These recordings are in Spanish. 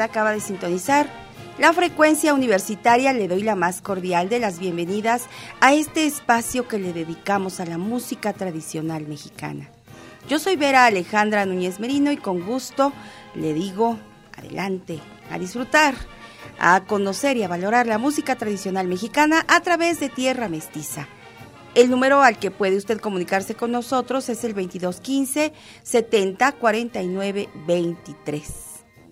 Acaba de sintonizar la frecuencia universitaria, le doy la más cordial de las bienvenidas a este espacio que le dedicamos a la música tradicional mexicana. Yo soy Vera Alejandra Núñez Merino y con gusto le digo adelante, a disfrutar, a conocer y a valorar la música tradicional mexicana a través de Tierra Mestiza. El número al que puede usted comunicarse con nosotros es el 2215 70 49 23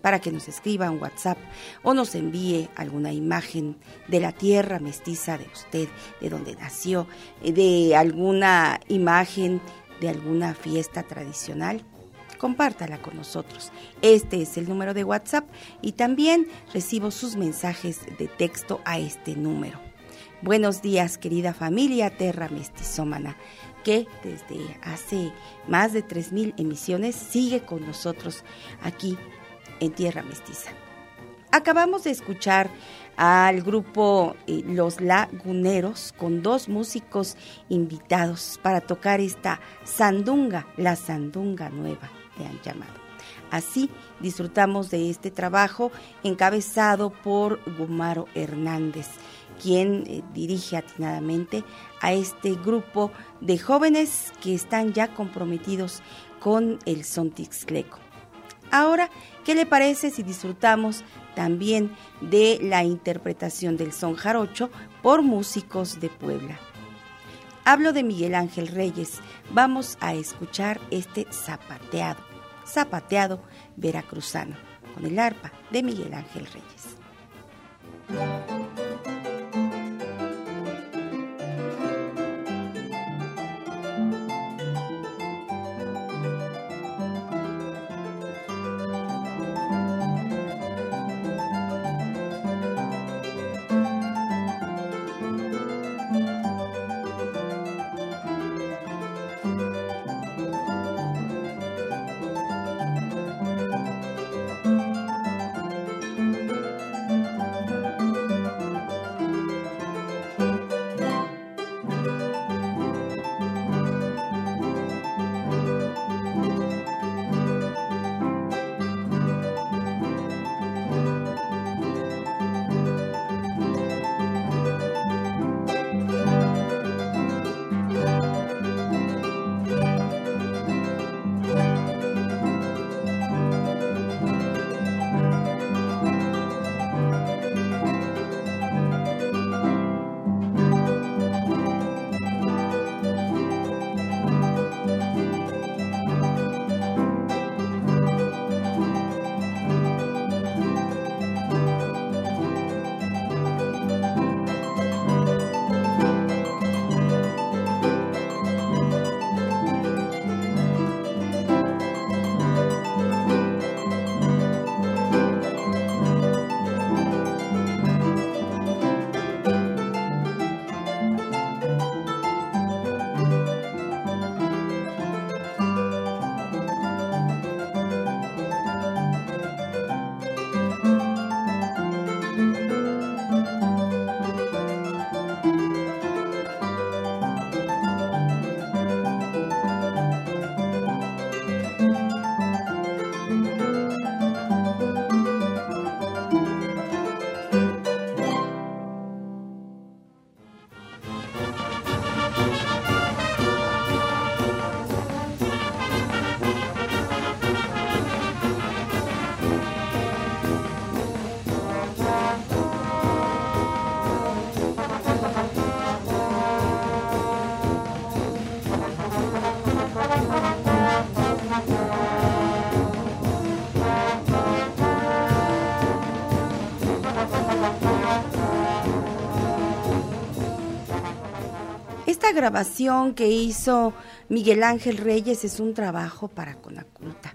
para que nos escriba un WhatsApp o nos envíe alguna imagen de la tierra mestiza de usted, de donde nació, de alguna imagen de alguna fiesta tradicional compártala con nosotros. Este es el número de WhatsApp y también recibo sus mensajes de texto a este número. Buenos días, querida familia Terra Mestizómana, que desde hace más de 3.000 emisiones sigue con nosotros aquí en Tierra Mestiza. Acabamos de escuchar al grupo eh, Los Laguneros con dos músicos invitados para tocar esta sandunga, la sandunga nueva le han llamado. Así disfrutamos de este trabajo encabezado por Gumaro Hernández, quien eh, dirige atinadamente a este grupo de jóvenes que están ya comprometidos con el Sontixcleco. Ahora, ¿qué le parece si disfrutamos también de la interpretación del son jarocho por músicos de Puebla? Hablo de Miguel Ángel Reyes. Vamos a escuchar este zapateado, zapateado veracruzano, con el arpa de Miguel Ángel Reyes. Grabación que hizo Miguel Ángel Reyes es un trabajo para Conaculta.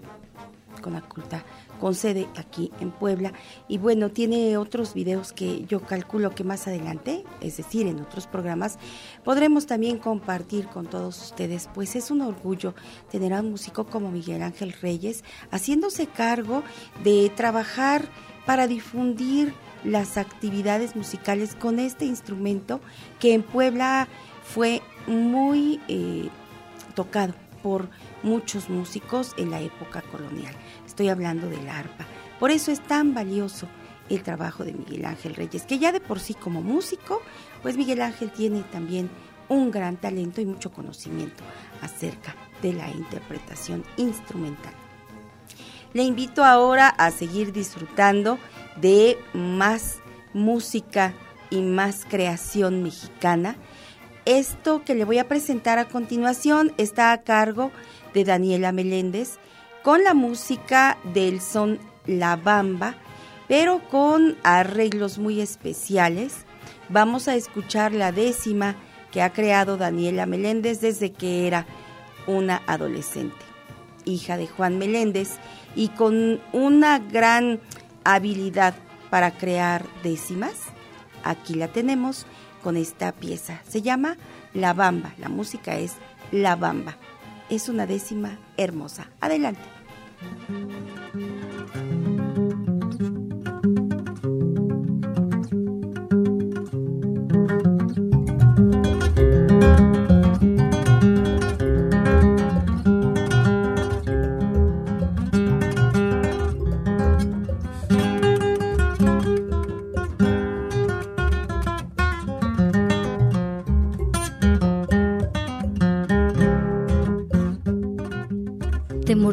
Conaculta con sede aquí en Puebla y bueno, tiene otros videos que yo calculo que más adelante, es decir, en otros programas, podremos también compartir con todos ustedes, pues es un orgullo tener a un músico como Miguel Ángel Reyes haciéndose cargo de trabajar para difundir las actividades musicales con este instrumento que en Puebla fue muy eh, tocado por muchos músicos en la época colonial. Estoy hablando del arpa. Por eso es tan valioso el trabajo de Miguel Ángel Reyes, que ya de por sí como músico, pues Miguel Ángel tiene también un gran talento y mucho conocimiento acerca de la interpretación instrumental. Le invito ahora a seguir disfrutando de más música y más creación mexicana esto que le voy a presentar a continuación está a cargo de Daniela Meléndez con la música del son La Bamba, pero con arreglos muy especiales. Vamos a escuchar la décima que ha creado Daniela Meléndez desde que era una adolescente, hija de Juan Meléndez y con una gran habilidad para crear décimas. Aquí la tenemos con esta pieza. Se llama La Bamba. La música es La Bamba. Es una décima hermosa. Adelante.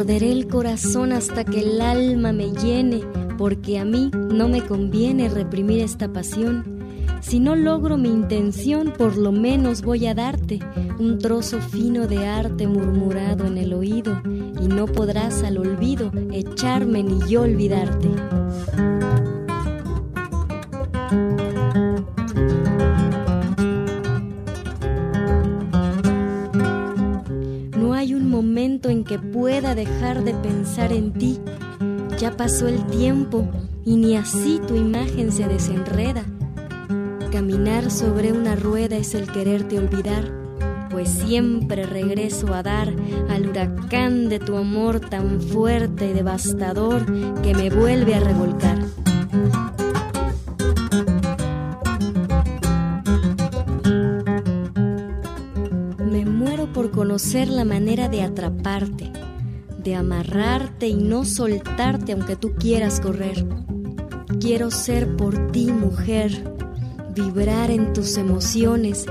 Morderé el corazón hasta que el alma me llene, porque a mí no me conviene reprimir esta pasión. Si no logro mi intención, por lo menos voy a darte un trozo fino de arte murmurado en el oído, y no podrás al olvido echarme ni yo olvidarte. En que pueda dejar de pensar en ti. Ya pasó el tiempo y ni así tu imagen se desenreda. Caminar sobre una rueda es el quererte olvidar, pues siempre regreso a dar al huracán de tu amor tan fuerte y devastador que me vuelve a revolcar. Conocer la manera de atraparte, de amarrarte y no soltarte aunque tú quieras correr. Quiero ser por ti mujer, vibrar en tus emociones.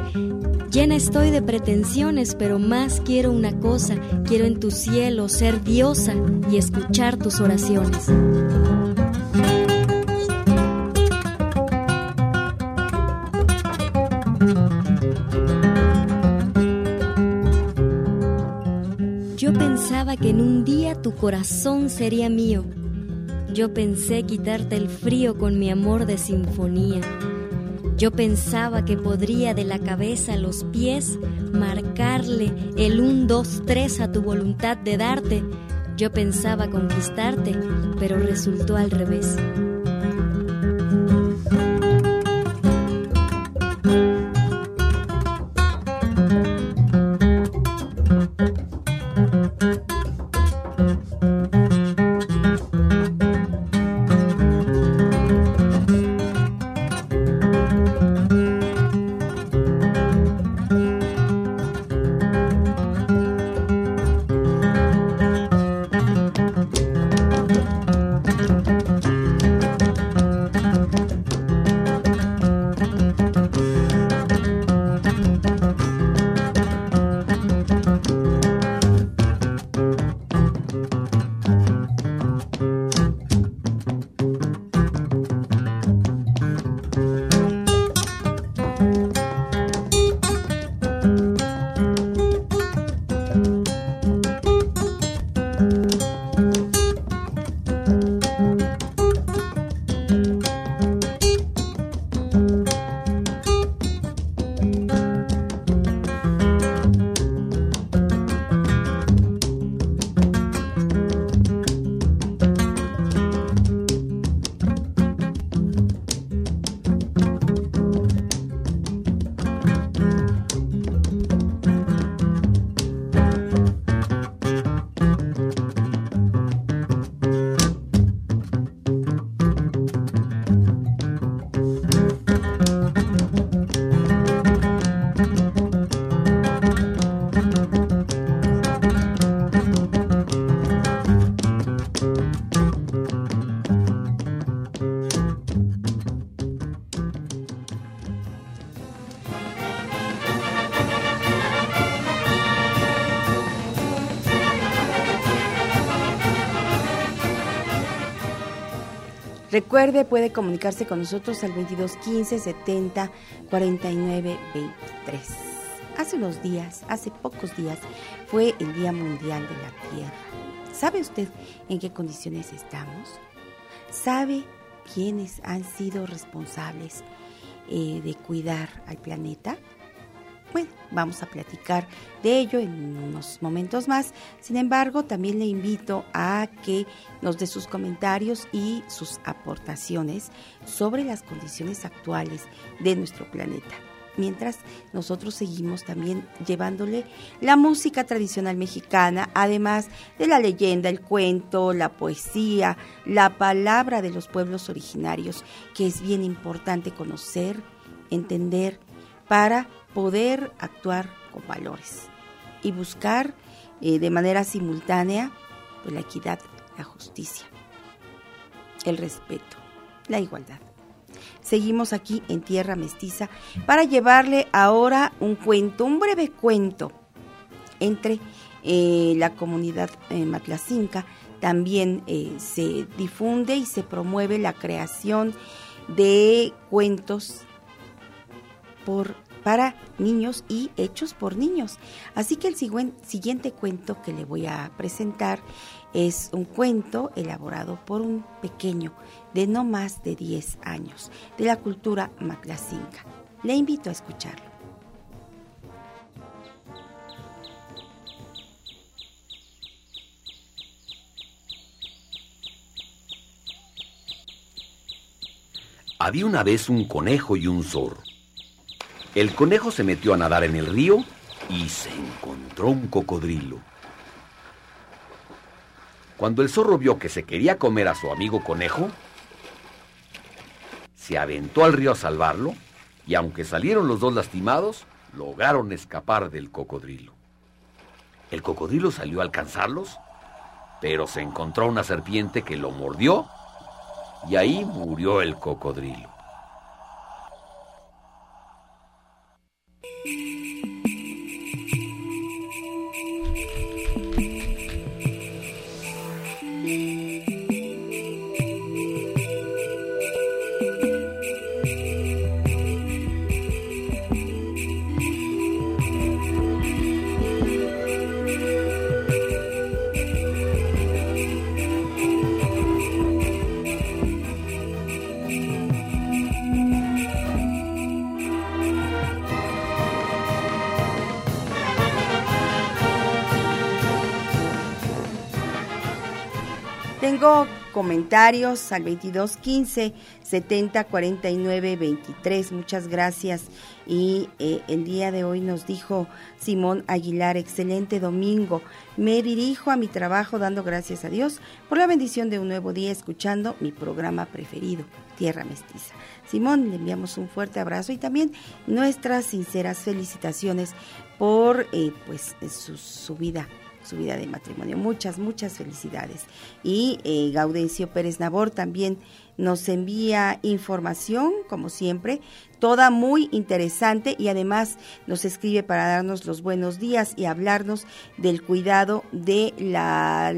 Llena estoy de pretensiones, pero más quiero una cosa, quiero en tu cielo ser diosa y escuchar tus oraciones. Que en un día tu corazón sería mío. Yo pensé quitarte el frío con mi amor de sinfonía. Yo pensaba que podría de la cabeza a los pies marcarle el un, dos, tres a tu voluntad de darte. Yo pensaba conquistarte, pero resultó al revés. Recuerde, puede comunicarse con nosotros al 22 15 70 49 23. Hace unos días, hace pocos días, fue el Día Mundial de la Tierra. ¿Sabe usted en qué condiciones estamos? ¿Sabe quiénes han sido responsables eh, de cuidar al planeta? Bueno, vamos a platicar de ello en unos momentos más. Sin embargo, también le invito a que nos dé sus comentarios y sus aportaciones sobre las condiciones actuales de nuestro planeta. Mientras nosotros seguimos también llevándole la música tradicional mexicana, además de la leyenda, el cuento, la poesía, la palabra de los pueblos originarios, que es bien importante conocer, entender, para poder actuar con valores y buscar eh, de manera simultánea pues, la equidad, la justicia, el respeto, la igualdad. Seguimos aquí en Tierra Mestiza para llevarle ahora un cuento, un breve cuento entre eh, la comunidad eh, matlacinca. También se difunde y se promueve la creación de cuentos por para niños y hechos por niños. Así que el siguiente cuento que le voy a presentar es un cuento elaborado por un pequeño de no más de 10 años de la cultura maclacinca. Le invito a escucharlo. Había una vez un conejo y un zorro. El conejo se metió a nadar en el río y se encontró un cocodrilo. Cuando el zorro vio que se quería comer a su amigo conejo, se aventó al río a salvarlo y aunque salieron los dos lastimados, lograron escapar del cocodrilo. El cocodrilo salió a alcanzarlos, pero se encontró una serpiente que lo mordió y ahí murió el cocodrilo. Comentarios al 2215 70 49 23. Muchas gracias. Y eh, el día de hoy nos dijo Simón Aguilar, excelente domingo. Me dirijo a mi trabajo dando gracias a Dios por la bendición de un nuevo día escuchando mi programa preferido, Tierra Mestiza. Simón, le enviamos un fuerte abrazo y también nuestras sinceras felicitaciones por eh, pues su, su vida su vida de matrimonio. Muchas, muchas felicidades. Y eh, Gaudencio Pérez Nabor también nos envía información, como siempre, toda muy interesante y además nos escribe para darnos los buenos días y hablarnos del cuidado de la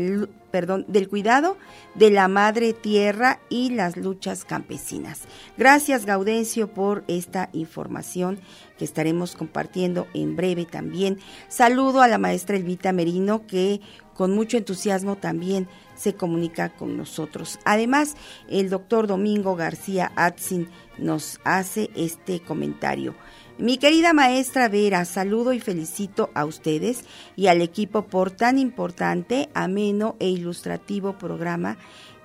perdón, del cuidado de la madre tierra y las luchas campesinas. Gracias Gaudencio por esta información que estaremos compartiendo en breve también. Saludo a la maestra Elvita Merino que con mucho entusiasmo también se comunica con nosotros. Además, el doctor Domingo García Atzin nos hace este comentario. Mi querida maestra Vera, saludo y felicito a ustedes y al equipo por tan importante, ameno e ilustrativo programa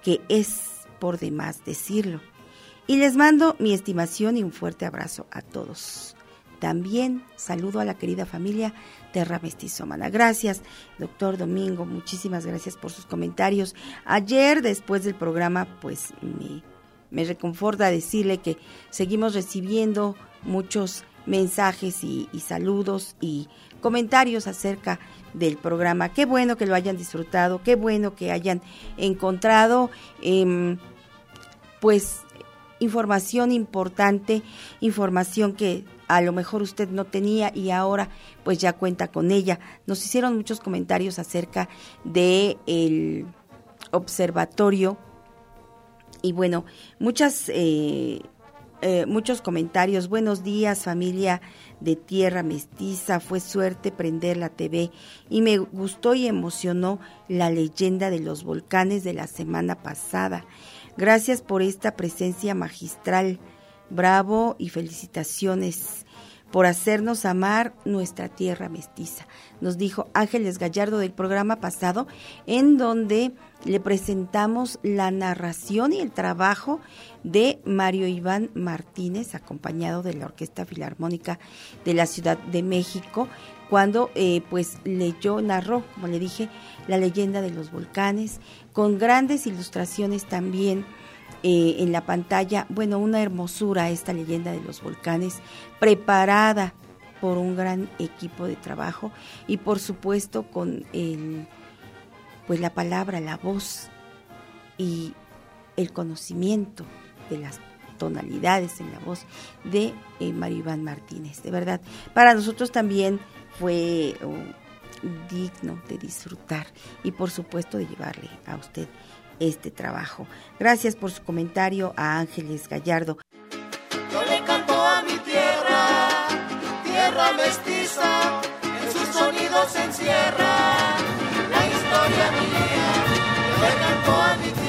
que es por demás decirlo. Y les mando mi estimación y un fuerte abrazo a todos. También saludo a la querida familia Terra Mestizomana. Gracias, doctor Domingo, muchísimas gracias por sus comentarios. Ayer, después del programa, pues me, me reconforta decirle que seguimos recibiendo muchos mensajes y, saludos y comentarios acerca del programa. Qué bueno que lo hayan disfrutado, qué bueno que hayan encontrado em, pues información importante, información que a lo mejor usted no tenía y ahora pues ya cuenta con ella. Nos hicieron muchos comentarios acerca de el observatorio y bueno, muchas eh, eh, muchos comentarios. Buenos días, familia de Tierra Mestiza. Fue suerte prender la TV y me gustó y emocionó la leyenda de los volcanes de la semana pasada. Gracias por esta presencia magistral. Bravo y felicitaciones por hacernos amar nuestra tierra mestiza, nos dijo Ángeles Gallardo del programa pasado, en donde le presentamos la narración y el trabajo de Mario Iván Martínez, acompañado de la Orquesta Filarmónica de la Ciudad de México, cuando eh, pues leyó, narró, como le dije, la leyenda de los volcanes, con grandes ilustraciones también eh, en la pantalla, bueno, una hermosura esta leyenda de los volcanes, preparada por un gran equipo de trabajo y por supuesto con el, pues la palabra, la voz y el conocimiento de las tonalidades en la voz de eh, Mario Iván Martínez. De verdad, para nosotros también fue oh, digno de disfrutar y por supuesto de llevarle a usted este trabajo. Gracias por su comentario a Ángeles Gallardo. Yo le canto a mi tierra, tierra mestiza, en sus sonidos se encierra la historia mía. Yo le canto a mi tierra.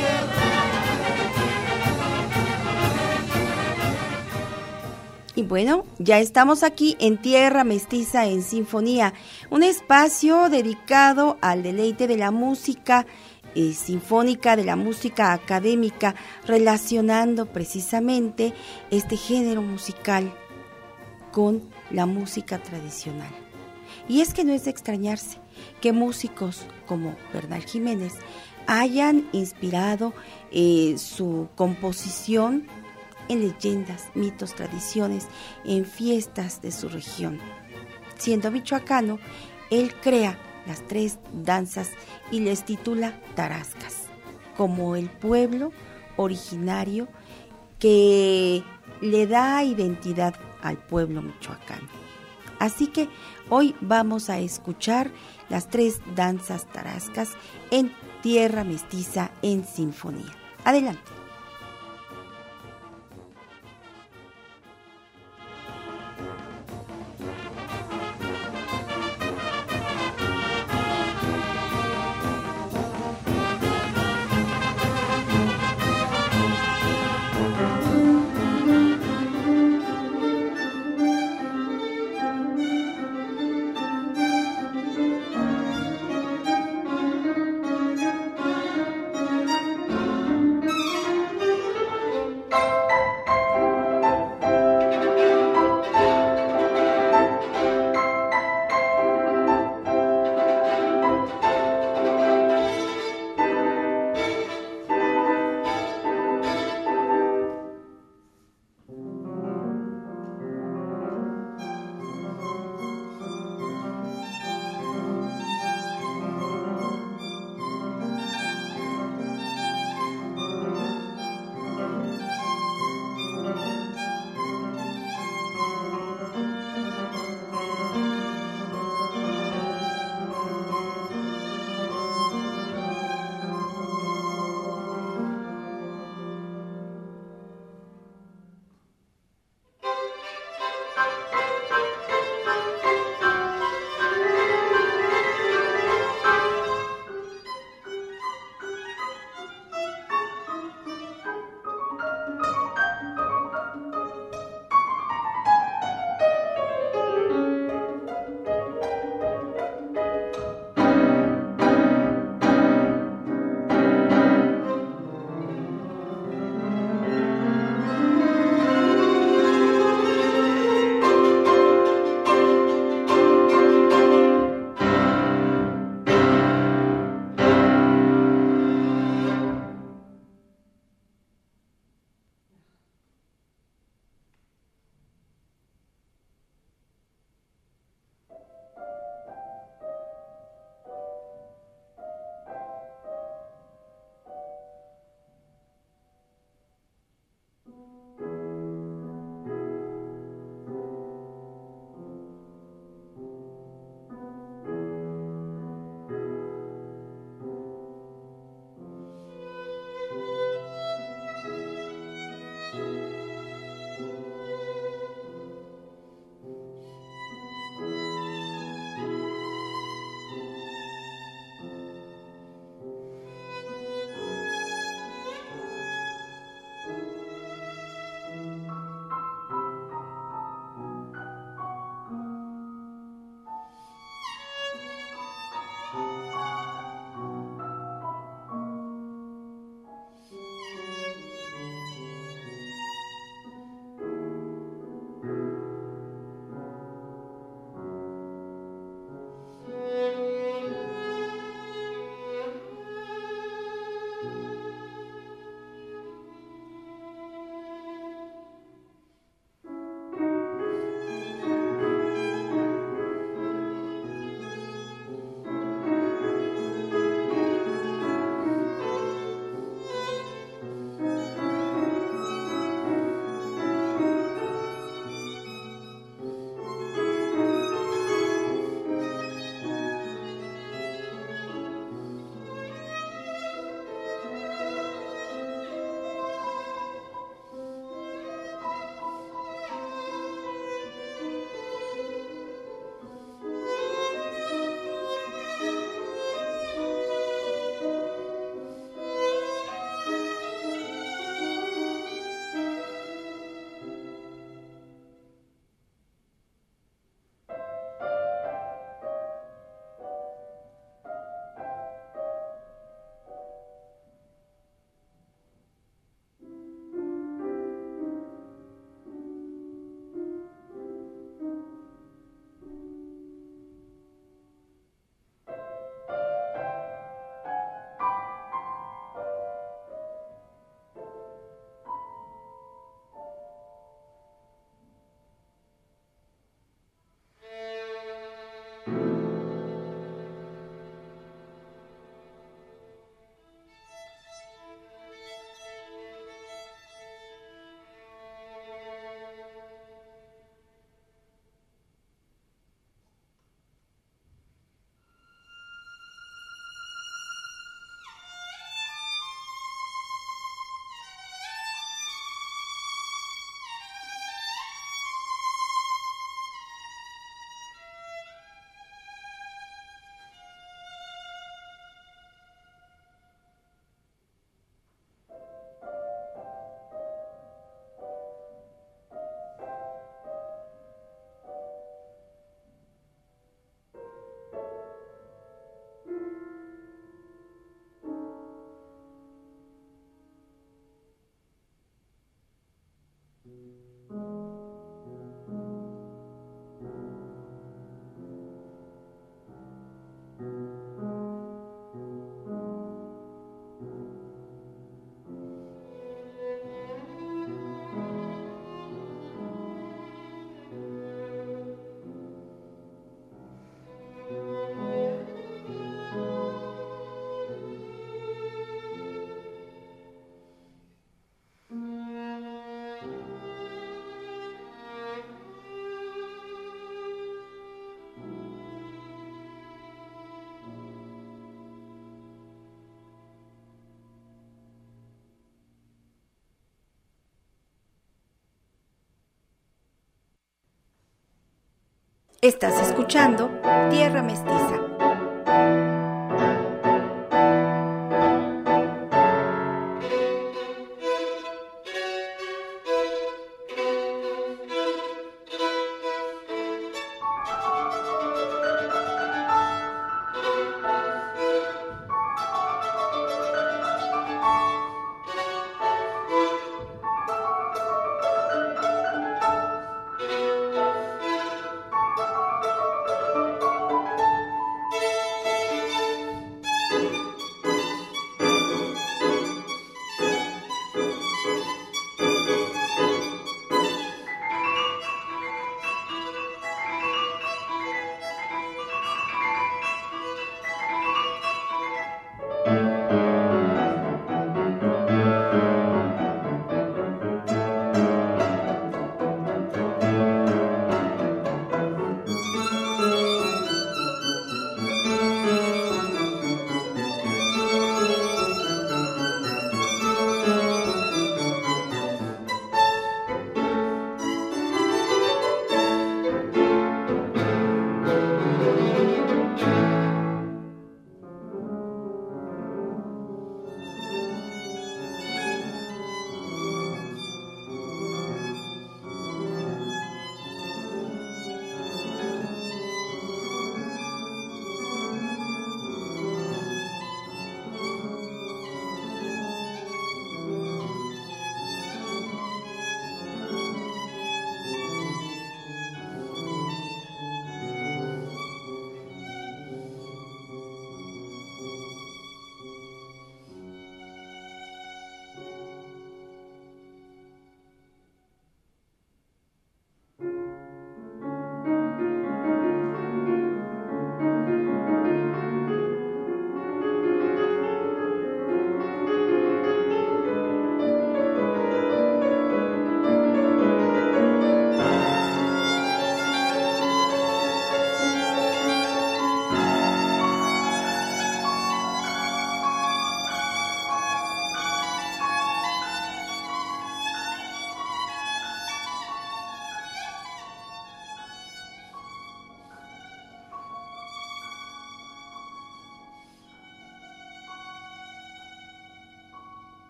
Y bueno, ya estamos aquí en Tierra Mestiza en Sinfonía, un espacio dedicado al deleite de la música eh, sinfónica de la música académica, relacionando precisamente este género musical con la música tradicional. Y es que no es de extrañarse que músicos como Bernal Jiménez hayan inspirado eh, su composición en leyendas, mitos, tradiciones, en fiestas de su región. Siendo michoacano, él crea las tres danzas y les titula Tarascas, como el pueblo originario que le da identidad al pueblo michoacano. Así que hoy vamos a escuchar las tres danzas tarascas en tierra mestiza en sinfonía. Adelante. Estás escuchando Tierra Mestiza.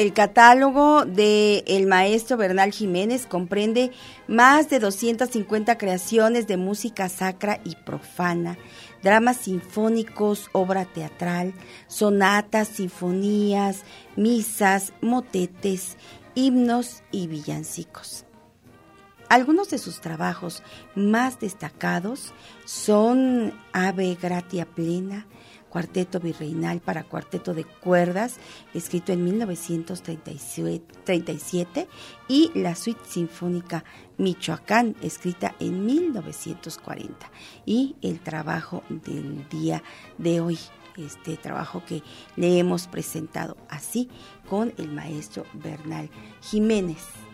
El catálogo de el maestro Bernal Jiménez comprende más de 250 creaciones de música sacra y profana, dramas sinfónicos, obra teatral, sonatas, sinfonías, misas, motetes, himnos y villancicos. Algunos de sus trabajos más destacados son Ave Gratia Plena, Cuarteto Virreinal para Cuarteto de Cuerdas, escrito en 1937, y la Suite Sinfónica Michoacán, escrita en 1940, y el trabajo del día de hoy, este trabajo que le hemos presentado así con el maestro Bernal Jiménez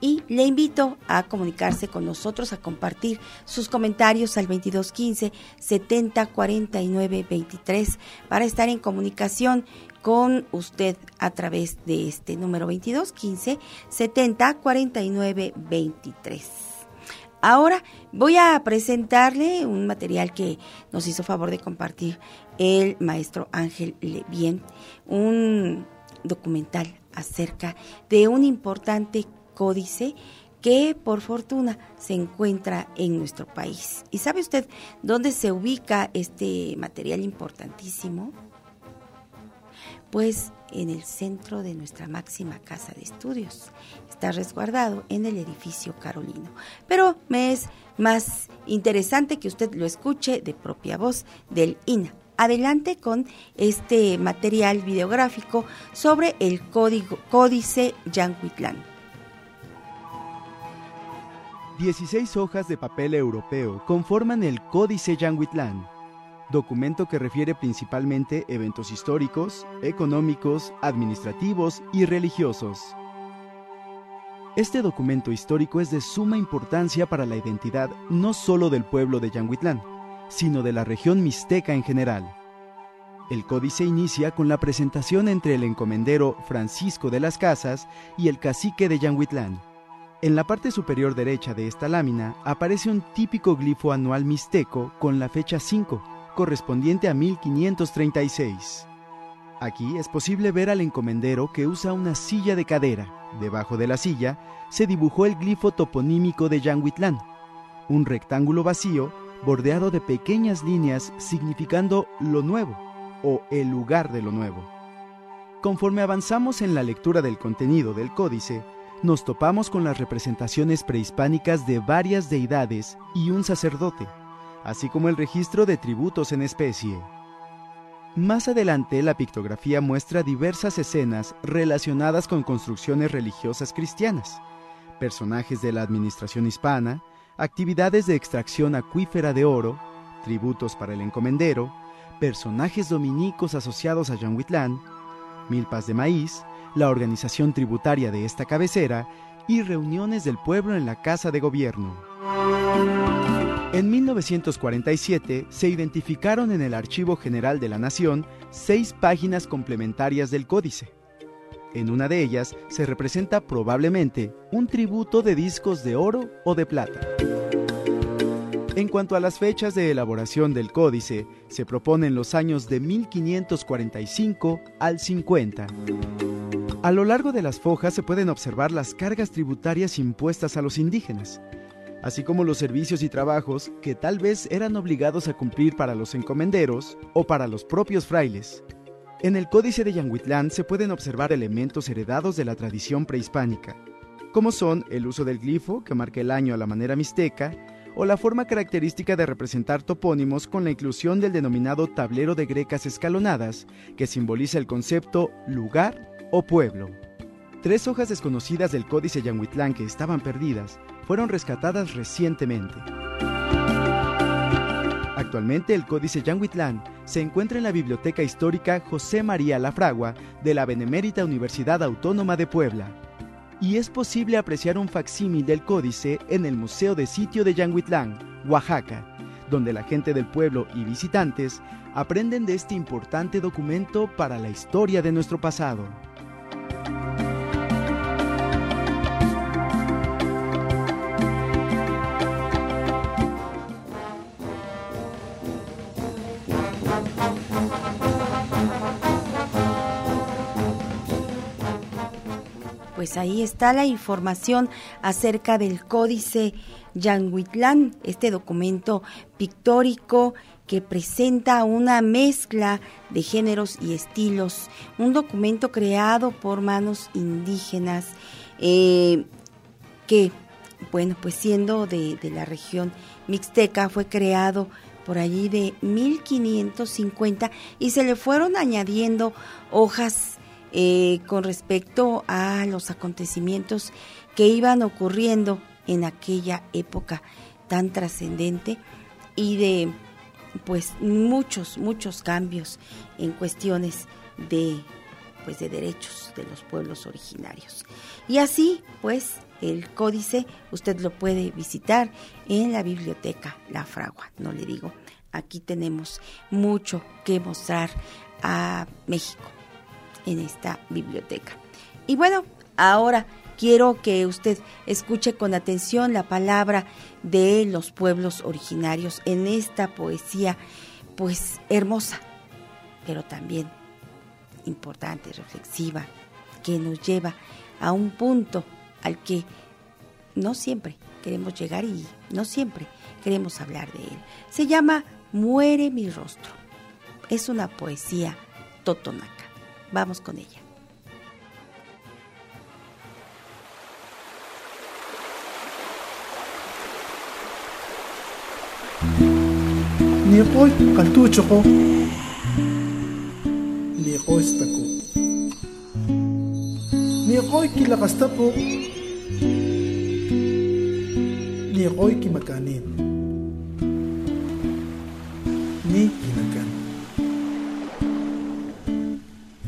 y le invito a comunicarse con nosotros, a compartir sus comentarios al 2215 70 49 23 para estar en comunicación con usted a través de este número 2215 70 49 23. Ahora voy a presentarle un material que nos hizo favor de compartir el maestro Ángel Levien, un documental acerca de un importante códice que por fortuna se encuentra en nuestro país. ¿Y sabe usted dónde se ubica este material importantísimo? Pues en el centro de nuestra máxima casa de estudios. Está resguardado en el edificio Carolino. Pero me es más interesante que usted lo escuche de propia voz del INA. Adelante con este material videográfico sobre el código, códice Yanhuitlán. 16 hojas de papel europeo conforman el Códice Yanguitlán, documento que refiere principalmente eventos históricos, económicos, administrativos y religiosos. Este documento histórico es de suma importancia para la identidad no solo del pueblo de Yanguitlán, sino de la región mixteca en general. El códice inicia con la presentación entre el encomendero Francisco de las Casas y el cacique de Yanguitlán, en la parte superior derecha de esta lámina aparece un típico glifo anual mixteco con la fecha 5, correspondiente a 1536. Aquí es posible ver al encomendero que usa una silla de cadera. Debajo de la silla se dibujó el glifo toponímico de Yanguitlán, un rectángulo vacío bordeado de pequeñas líneas significando lo nuevo o el lugar de lo nuevo. Conforme avanzamos en la lectura del contenido del códice, nos topamos con las representaciones prehispánicas de varias deidades y un sacerdote, así como el registro de tributos en especie. Más adelante la pictografía muestra diversas escenas relacionadas con construcciones religiosas cristianas, personajes de la administración hispana, actividades de extracción acuífera de oro, tributos para el encomendero, personajes dominicos asociados a Yanhuitlán, milpas de maíz, la organización tributaria de esta cabecera y reuniones del pueblo en la Casa de Gobierno. En 1947 se identificaron en el Archivo General de la Nación seis páginas complementarias del códice. En una de ellas se representa probablemente un tributo de discos de oro o de plata. En cuanto a las fechas de elaboración del códice, se proponen los años de 1545 al 50. A lo largo de las fojas se pueden observar las cargas tributarias impuestas a los indígenas, así como los servicios y trabajos que tal vez eran obligados a cumplir para los encomenderos o para los propios frailes. En el Códice de Yanguitlán se pueden observar elementos heredados de la tradición prehispánica, como son el uso del glifo, que marca el año a la manera mixteca, o la forma característica de representar topónimos con la inclusión del denominado tablero de grecas escalonadas, que simboliza el concepto lugar o pueblo. Tres hojas desconocidas del Códice Yanguitlán que estaban perdidas fueron rescatadas recientemente. Actualmente el Códice Yanguitlán se encuentra en la Biblioteca Histórica José María Lafragua de la Benemérita Universidad Autónoma de Puebla. Y es posible apreciar un facsímil del códice en el Museo de Sitio de Yanguitlán, Oaxaca, donde la gente del pueblo y visitantes aprenden de este importante documento para la historia de nuestro pasado. Pues ahí está la información acerca del Códice Yanguitlán, este documento pictórico que presenta una mezcla de géneros y estilos, un documento creado por manos indígenas eh, que, bueno, pues siendo de, de la región mixteca, fue creado por allí de 1550 y se le fueron añadiendo hojas eh, con respecto a los acontecimientos que iban ocurriendo en aquella época tan trascendente y de pues muchos muchos cambios en cuestiones de pues de derechos de los pueblos originarios. Y así, pues el códice usted lo puede visitar en la biblioteca La Fragua, no le digo, aquí tenemos mucho que mostrar a México en esta biblioteca. Y bueno, ahora quiero que usted escuche con atención la palabra de los pueblos originarios en esta poesía pues hermosa, pero también importante, reflexiva, que nos lleva a un punto al que no siempre queremos llegar y no siempre queremos hablar de él. Se llama Muere mi rostro. Es una poesía totonaca. Vamos con ella. Niqoy qaltuchoko Niqoystako Niqoy kilaqastapo Niqoy kimakanin Ni kinakan Ni kintaqen Ni kinkinkan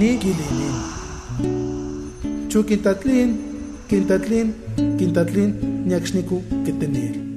ni gilinin chu kintatlin kintatlin kintatlin niakxniku kitenil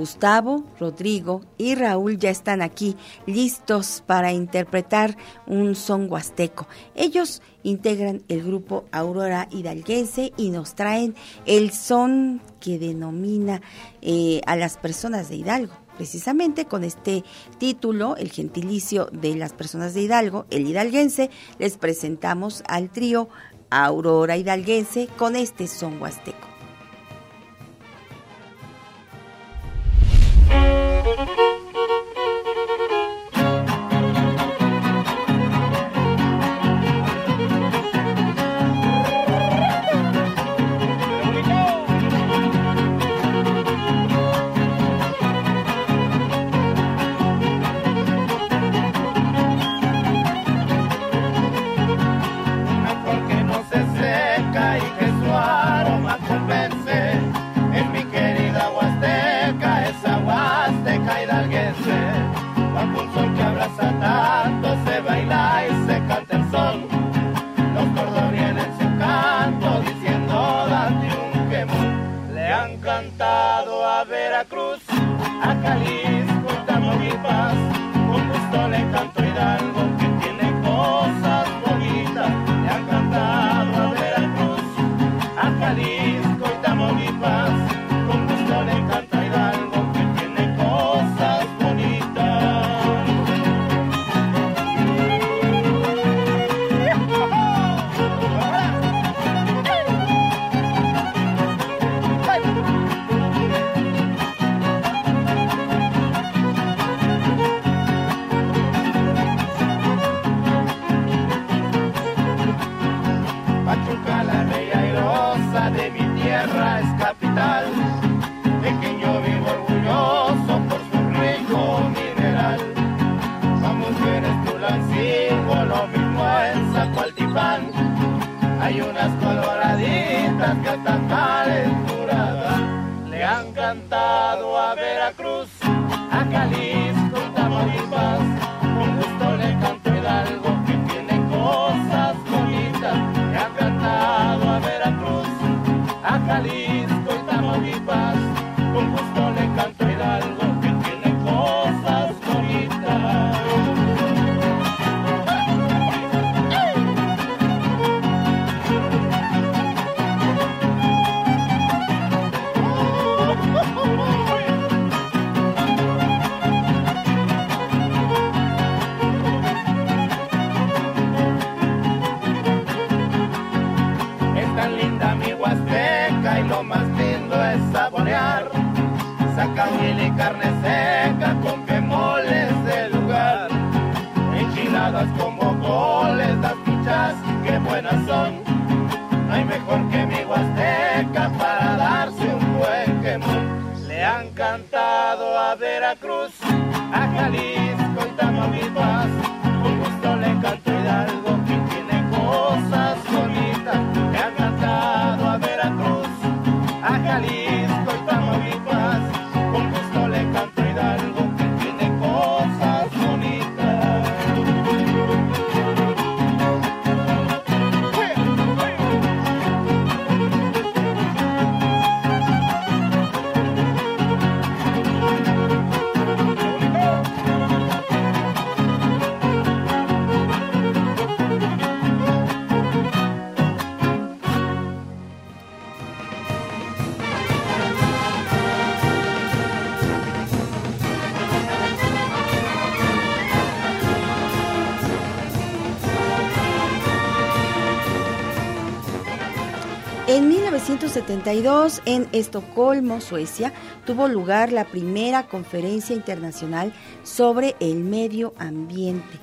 Gustavo, Rodrigo y Raúl ya están aquí listos para interpretar un son huasteco. Ellos integran el grupo Aurora Hidalguense y nos traen el son que denomina eh, a las personas de Hidalgo. Precisamente con este título, el gentilicio de las personas de Hidalgo, el hidalguense, les presentamos al trío Aurora Hidalguense con este son huasteco. thank you. A Veracruz, a Jalisco Tamaulipas. Con gusto le canto Hidalgo 1972, en Estocolmo, Suecia, tuvo lugar la primera conferencia internacional sobre el medio ambiente,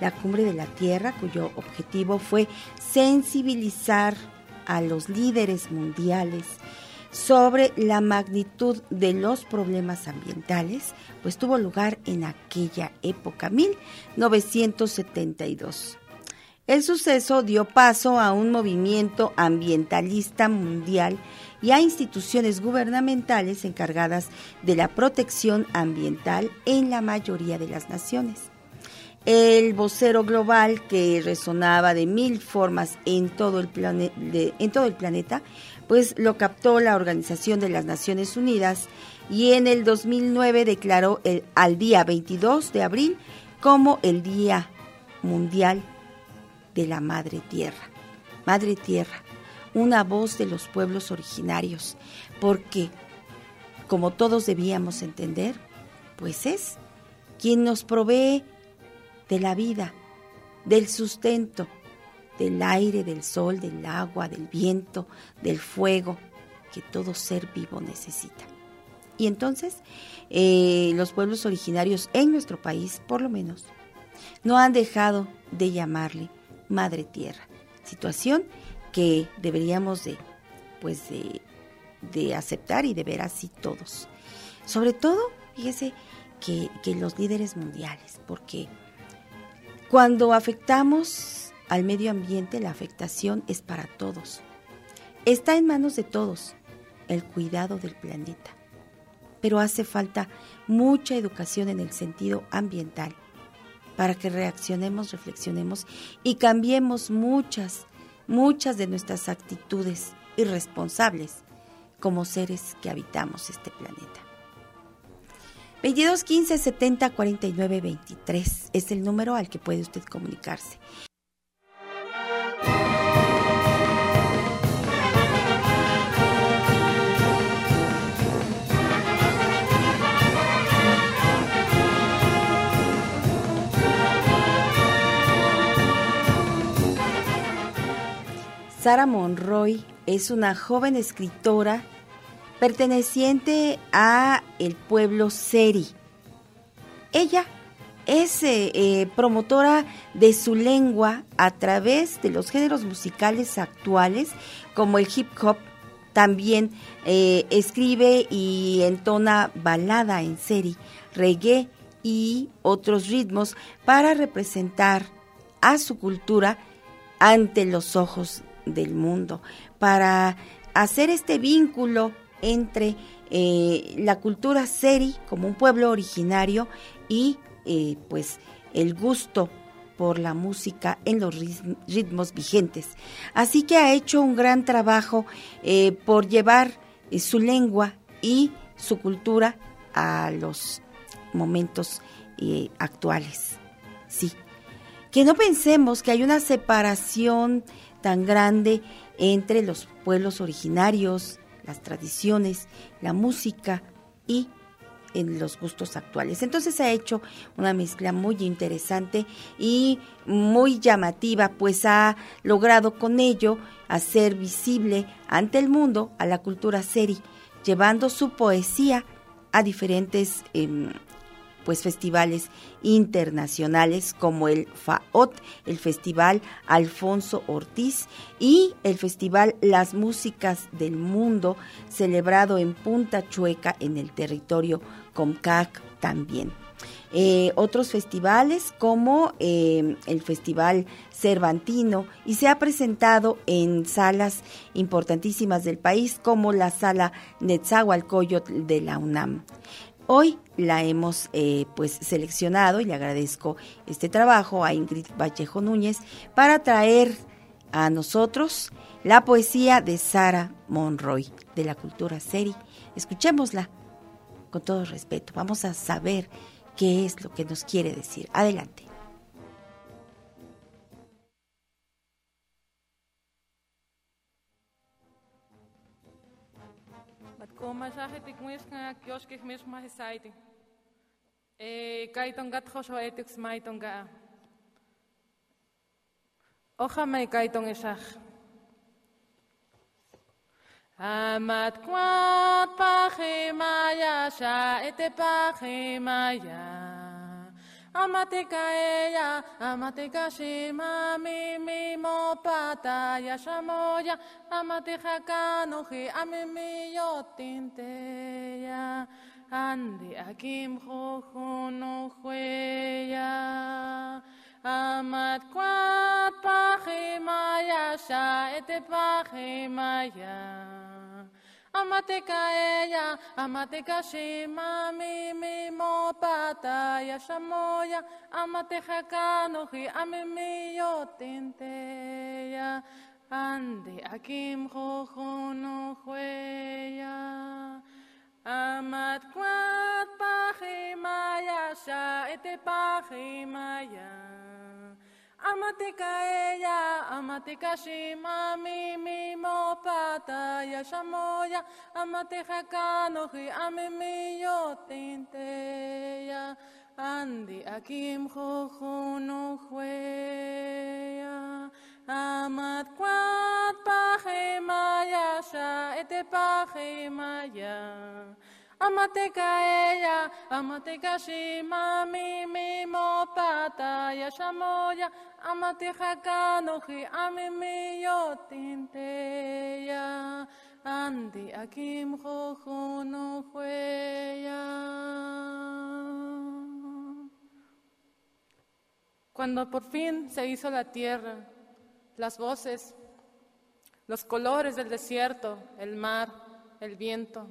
la Cumbre de la Tierra, cuyo objetivo fue sensibilizar a los líderes mundiales sobre la magnitud de los problemas ambientales, pues tuvo lugar en aquella época, 1972. El suceso dio paso a un movimiento ambientalista mundial y a instituciones gubernamentales encargadas de la protección ambiental en la mayoría de las naciones. El vocero global que resonaba de mil formas en todo el, planeta, pues lo captó la Organización de las Naciones Unidas y en el 2009 declaró el, al día 22 de abril como el Día Mundial de la Madre Tierra. Madre Tierra, una voz de los pueblos originarios, porque, como todos debíamos entender, pues es quien nos provee de la vida, del sustento, del aire, del sol, del agua, del viento, del fuego, que todo ser vivo necesita. Y entonces, eh, los pueblos originarios en nuestro país, por lo menos, no han dejado de llamarle Madre Tierra, situación que deberíamos de, pues de, de aceptar y de ver así todos. Sobre todo, fíjese que, que los líderes mundiales, porque cuando afectamos al medio ambiente, la afectación es para todos. Está en manos de todos el cuidado del planeta, pero hace falta mucha educación en el sentido ambiental para que reaccionemos, reflexionemos y cambiemos muchas, muchas de nuestras actitudes irresponsables como seres que habitamos este planeta. 22 15 70 49 23 es el número al que puede usted comunicarse. Sara Monroy es una joven escritora perteneciente a el pueblo Seri. Ella es eh, eh, promotora de su lengua a través de los géneros musicales actuales como el hip hop. También eh, escribe y entona balada en Seri, reggae y otros ritmos para representar a su cultura ante los ojos del mundo, para hacer este vínculo entre eh, la cultura seri como un pueblo originario y eh, pues el gusto por la música en los ritmos vigentes. Así que ha hecho un gran trabajo eh, por llevar su lengua y su cultura a los momentos actuales. Sí. Que no pensemos que hay una separación tan grande entre los pueblos originarios, las tradiciones, la música y en los gustos actuales. Entonces ha hecho una mezcla muy interesante y muy llamativa, pues ha logrado con ello hacer visible ante el mundo a la cultura seri, llevando su poesía a diferentes em, pues festivales internacionales como el FAOT, el Festival Alfonso Ortiz y el Festival Las Músicas del Mundo, celebrado en Punta Chueca en el territorio Comcac también. Eh, otros festivales como eh, el Festival Cervantino y se ha presentado en salas importantísimas del país como la sala Netzahualcoyotl de la UNAM. Hoy la hemos eh, pues seleccionado y le agradezco este trabajo a Ingrid Vallejo Núñez para traer a nosotros la poesía de Sara Monroy de la cultura seri. Escuchémosla con todo respeto. Vamos a saber qué es lo que nos quiere decir. Adelante. μας άρχεται η κουίσκα και ως και χμίσου μας εσάιτη. Ε, καί τον κάτ χώσο έτοιξ μάι τον κά. Όχα με καί τον εσάχ. Αμάτ κουάτ πάχη μάγια, σα έτε πάχη μάγια. Ella, amateka shima mi mi mo pata ya shamoya, amateja kanoji amimi yo tinteya, andi akim jojo no jueya. Amat kwat pajimaya sha ete pajimaya. Amatekaeya, Amatekashima, Mimi, Mopata, Yashamoya, Amatehakanohi, ya. Ande Akim Hohonohueya. Amat kwat pachimaya, sha ete pachimaya. Amatika ella, amatika shima mi mi mo pata ya shamoya, amateja kanoji amimi yo tinteya, andi akim jojo no jueya. Amat kwat pajimaya sha ete pajimaya. Amateka ella, amateka shima mi mi mo pata ya shamoya, amateja kanoji amimi yo tinteya, andi akim jueya. Cuando por fin se hizo la tierra, las voces, los colores del desierto, el mar, el viento,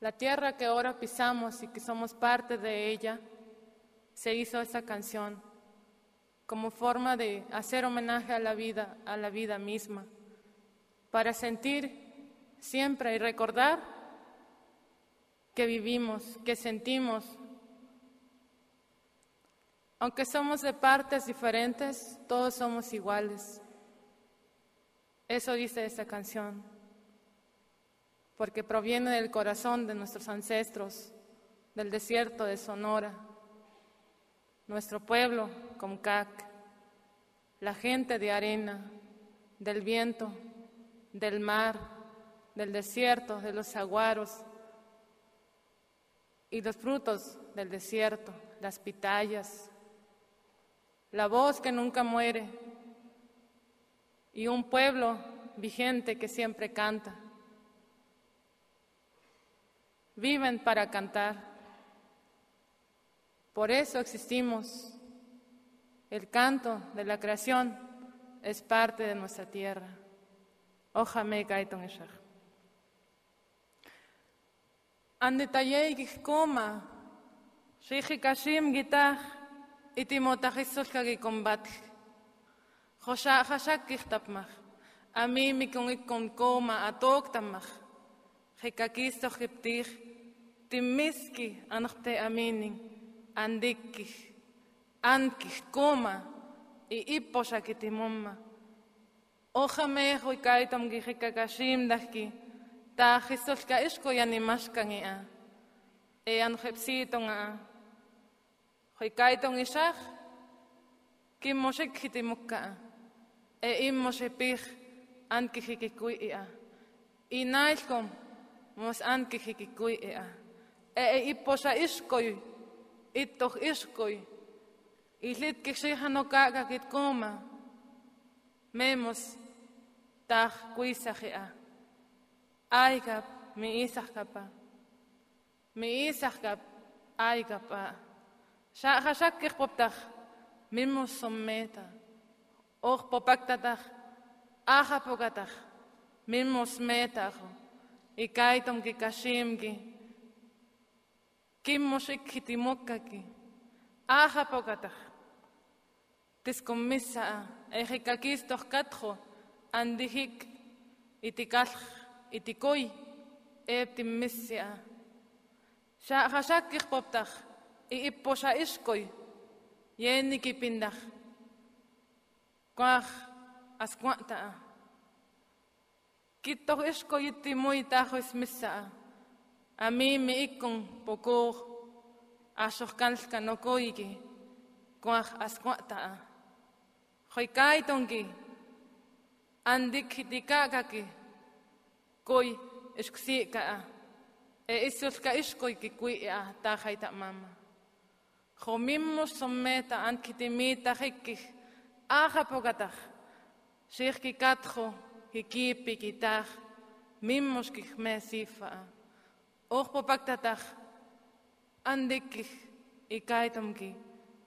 la tierra que ahora pisamos y que somos parte de ella, se hizo esa canción como forma de hacer homenaje a la vida, a la vida misma, para sentir siempre y recordar que vivimos, que sentimos. Aunque somos de partes diferentes, todos somos iguales. Eso dice esa canción porque proviene del corazón de nuestros ancestros, del desierto de Sonora, nuestro pueblo, Comcac, la gente de arena, del viento, del mar, del desierto, de los aguaros y los frutos del desierto, las pitayas, la voz que nunca muere y un pueblo vigente que siempre canta viven para cantar. Por eso existimos. El canto de la creación es parte de nuestra tierra. Ojame kaiton ishach. Andetayei kikoma, shiji kashim gitach, itimotajisulka gikombatl. Josha hashak kichtapmach, a mí mi con ikon koma atoktamach. Giptich, Τι τη μίσκη ανοχτε αμήνη, αντίκη, άνκη, κούμα, η ύποσα και τη μόμα. Όχα με έχω η κάη των γκυχή κακασίμταχη, τα χριστός και ίσκο για νημάς κανιά, εάν χεψί τον α. Χωρί κάη Ισάχ, κοιμός έκχει τη μουκά, ε ήμος επίχ, άνκη χει και κουίια. Ινάλκομ, μος άνκη. Ε, ε, ή πως αίσκοι ή το αίσκοι ή λίτ και ξέχαν ο κάκα και κόμμα μέμος ταχ κουίσαχεα άικαπ μη ίσαχκαπα μη ίσαχκαπ άικαπα χασάκ και χποπτάχ μήμος σωμέτα. Όχ ποπάκτατάχ άχα ποκατάχ μήμος μέταχ η κάιτομ και κασίμ και μοχθεί και τι μόκα και αχα ποκαταχ τις κομμείσα αρχικά και στο κάτω αντήγηκε η τι κάτω η τι κοι επτυμμείσα σα αφασάκι χπόπταχ η ύποσα ίσκοι γενική πίνταχ. Κοι ασκώντα και το ύσκοι τι μου ήταχος μείσα. Ami me ikon pokor asorkanl kanokoigi askuata askuataa. Hoikaitongi andik hitikakaki koi esksikaa. E isulka iskoiki kuia tahaita mama. Homimmus sommeta ankitimita hikkih ahapokatah. Sirki katho hikipikitah mimmoskih me sifaa. Kihme sifaa. Ohpopaktatah, andikih, ikaitomki,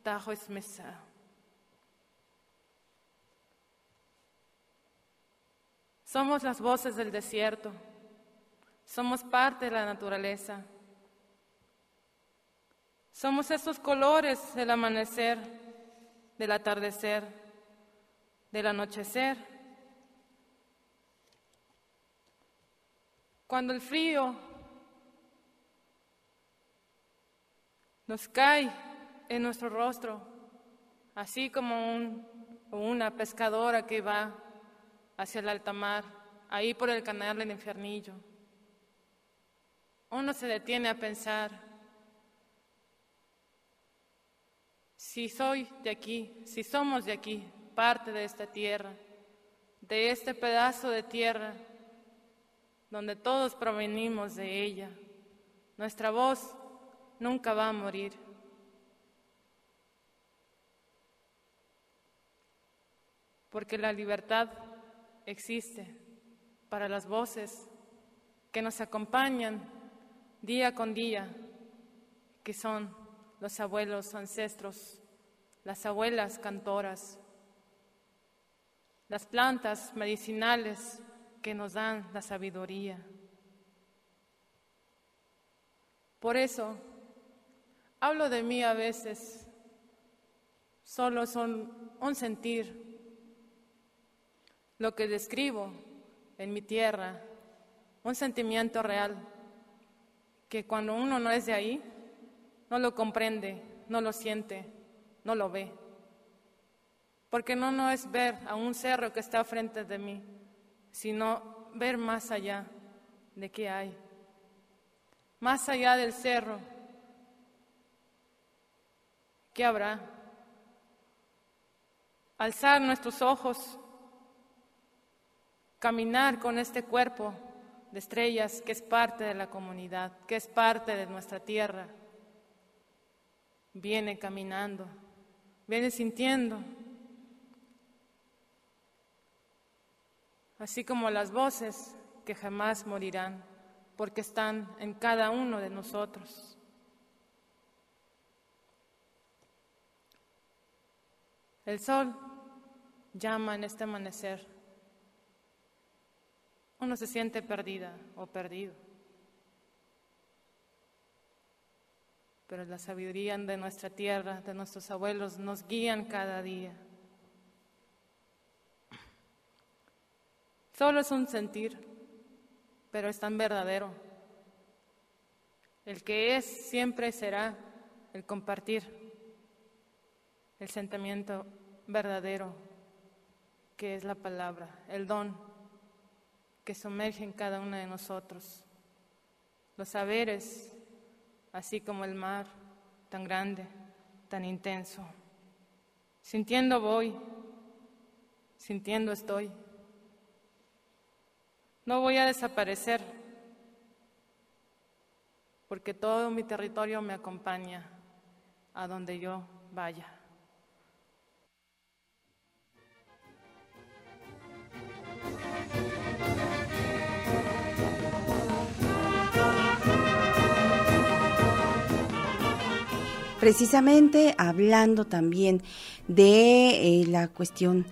tahoismissaa. Somos las voces del desierto. Somos parte de la naturaleza. Somos esos colores del amanecer, del atardecer, del anochecer. Cuando el frío nos cae en nuestro rostro, así como un, una pescadora que va hacia el alta mar, ahí por el canal del infiernillo. Uno se detiene a pensar, si soy de aquí, si somos de aquí, parte de esta tierra, de este pedazo de tierra donde todos provenimos de ella, nuestra voz nunca va a morir. Porque la libertad existe para las voces que nos acompañan día con día, que son los abuelos ancestros, las abuelas cantoras, las plantas medicinales que nos dan la sabiduría. Por eso, hablo de mí a veces, solo son un sentir lo que describo en mi tierra, un sentimiento real, que cuando uno no es de ahí, no lo comprende, no lo siente, no lo ve. Porque no, no es ver a un cerro que está frente de mí, sino ver más allá de qué hay. Más allá del cerro, ¿qué habrá? Alzar nuestros ojos caminar con este cuerpo de estrellas que es parte de la comunidad, que es parte de nuestra tierra. Viene caminando, viene sintiendo, así como las voces que jamás morirán, porque están en cada uno de nosotros. El sol llama en este amanecer, uno se siente perdida o perdido. Pero la sabiduría de nuestra tierra, de nuestros abuelos, nos guían cada día. Solo es un sentir, pero es tan verdadero. El que es siempre será el compartir, el sentimiento verdadero, que es la palabra, el don que sumerge en cada uno de nosotros. Los saberes, así como el mar, tan grande, tan intenso. Sintiendo voy, sintiendo estoy. No voy a desaparecer, porque todo mi territorio me acompaña a donde yo vaya. Precisamente hablando también de eh, la cuestión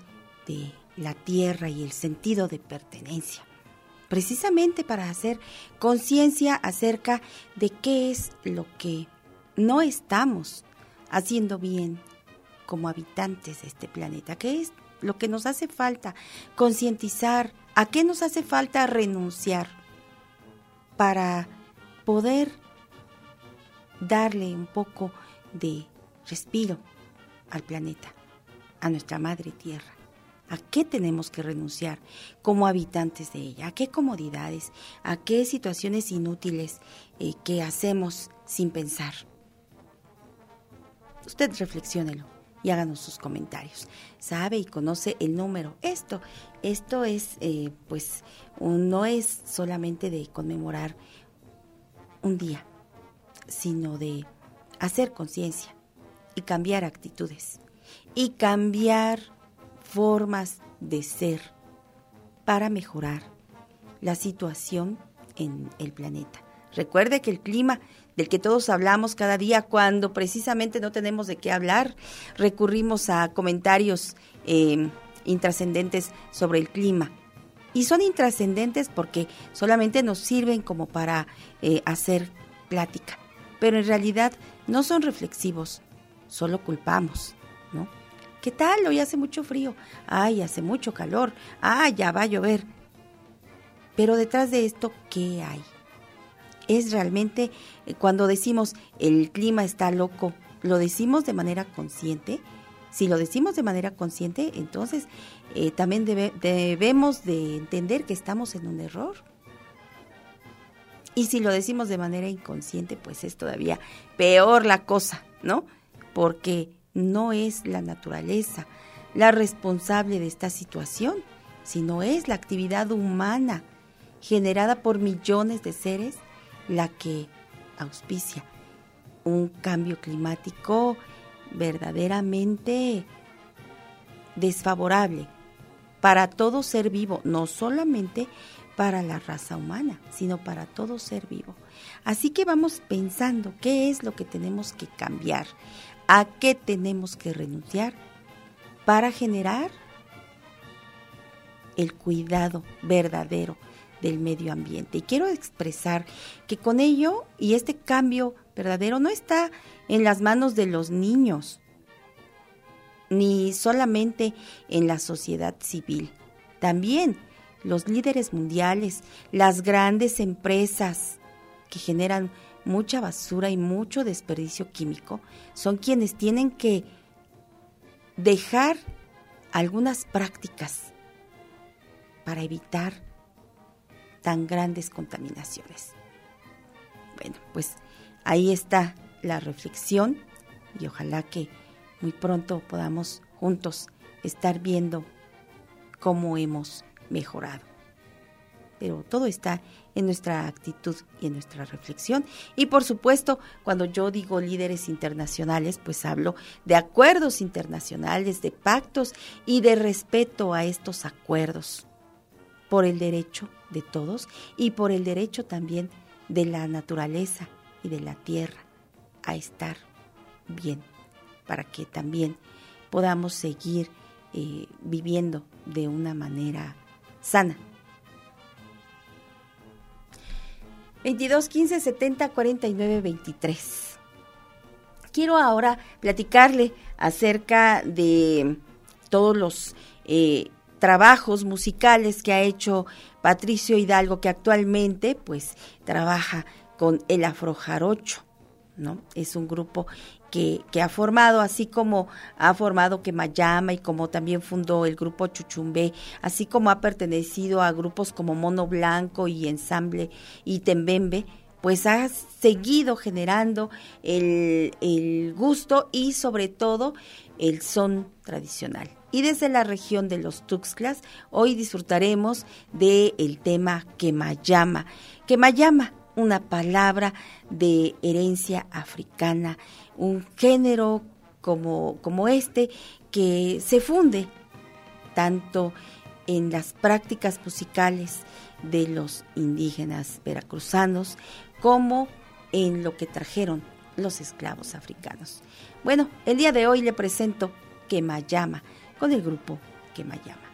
de la tierra y el sentido de pertenencia, precisamente para hacer conciencia acerca de qué es lo que no estamos haciendo bien como habitantes de este planeta, qué es lo que nos hace falta concientizar, a qué nos hace falta renunciar para poder darle un poco de respiro al planeta, a nuestra madre tierra. ¿A qué tenemos que renunciar como habitantes de ella? ¿A qué comodidades? ¿A qué situaciones inútiles eh, que hacemos sin pensar? Usted reflexiónelo y háganos sus comentarios. Sabe y conoce el número. Esto, esto es, eh, pues, no es solamente de conmemorar un día, sino de hacer conciencia y cambiar actitudes y cambiar formas de ser para mejorar la situación en el planeta. Recuerde que el clima del que todos hablamos cada día cuando precisamente no tenemos de qué hablar, recurrimos a comentarios eh, intrascendentes sobre el clima. Y son intrascendentes porque solamente nos sirven como para eh, hacer plática, pero en realidad no son reflexivos, solo culpamos, ¿no? ¿Qué tal? Hoy hace mucho frío. Ay, hace mucho calor. Ah, ya va a llover. Pero detrás de esto, ¿qué hay? Es realmente eh, cuando decimos el clima está loco, ¿lo decimos de manera consciente? Si lo decimos de manera consciente, entonces eh, también debemos de entender que estamos en un error. Y si lo decimos de manera inconsciente, pues es todavía peor la cosa, ¿no? Porque no es la naturaleza la responsable de esta situación, sino es la actividad humana generada por millones de seres la que auspicia un cambio climático verdaderamente desfavorable para todo ser vivo, no solamente para la raza humana, sino para todo ser vivo. Así que vamos pensando qué es lo que tenemos que cambiar, a qué tenemos que renunciar para generar el cuidado verdadero del medio ambiente. Y quiero expresar que con ello y este cambio verdadero no está en las manos de los niños, ni solamente en la sociedad civil. También los líderes mundiales, las grandes empresas que generan mucha basura y mucho desperdicio químico, son quienes tienen que dejar algunas prácticas para evitar tan grandes contaminaciones. Bueno, pues ahí está la reflexión y ojalá que muy pronto podamos juntos estar viendo cómo hemos mejorado. Pero todo está en nuestra actitud y en nuestra reflexión. Y por supuesto, cuando yo digo líderes internacionales, pues hablo de acuerdos internacionales, de pactos y de respeto a estos acuerdos por el derecho de todos y por el derecho también de la naturaleza y de la tierra a estar bien, para que también podamos seguir eh, viviendo de una manera sana. 22 15 70 49 23. Quiero ahora platicarle acerca de todos los eh, trabajos musicales que ha hecho Patricio Hidalgo, que actualmente pues trabaja con el Afrojarocho, ¿no? Es un grupo que, ha formado, así como ha formado Quemayama y como también fundó el grupo Chuchumbé, así como ha pertenecido a grupos como Mono Blanco y Ensamble y Tembembe, pues ha seguido generando el, el gusto y sobre todo el son tradicional. Y desde la región de los Tuxtlas, hoy disfrutaremos del el tema Quemayama. Quemayama, una palabra de herencia africana, un género como, como este que se funde tanto en las prácticas musicales de los indígenas veracruzanos como en lo que trajeron los esclavos africanos. Bueno, el día de hoy le presento Quemayama con el grupo Quemayama.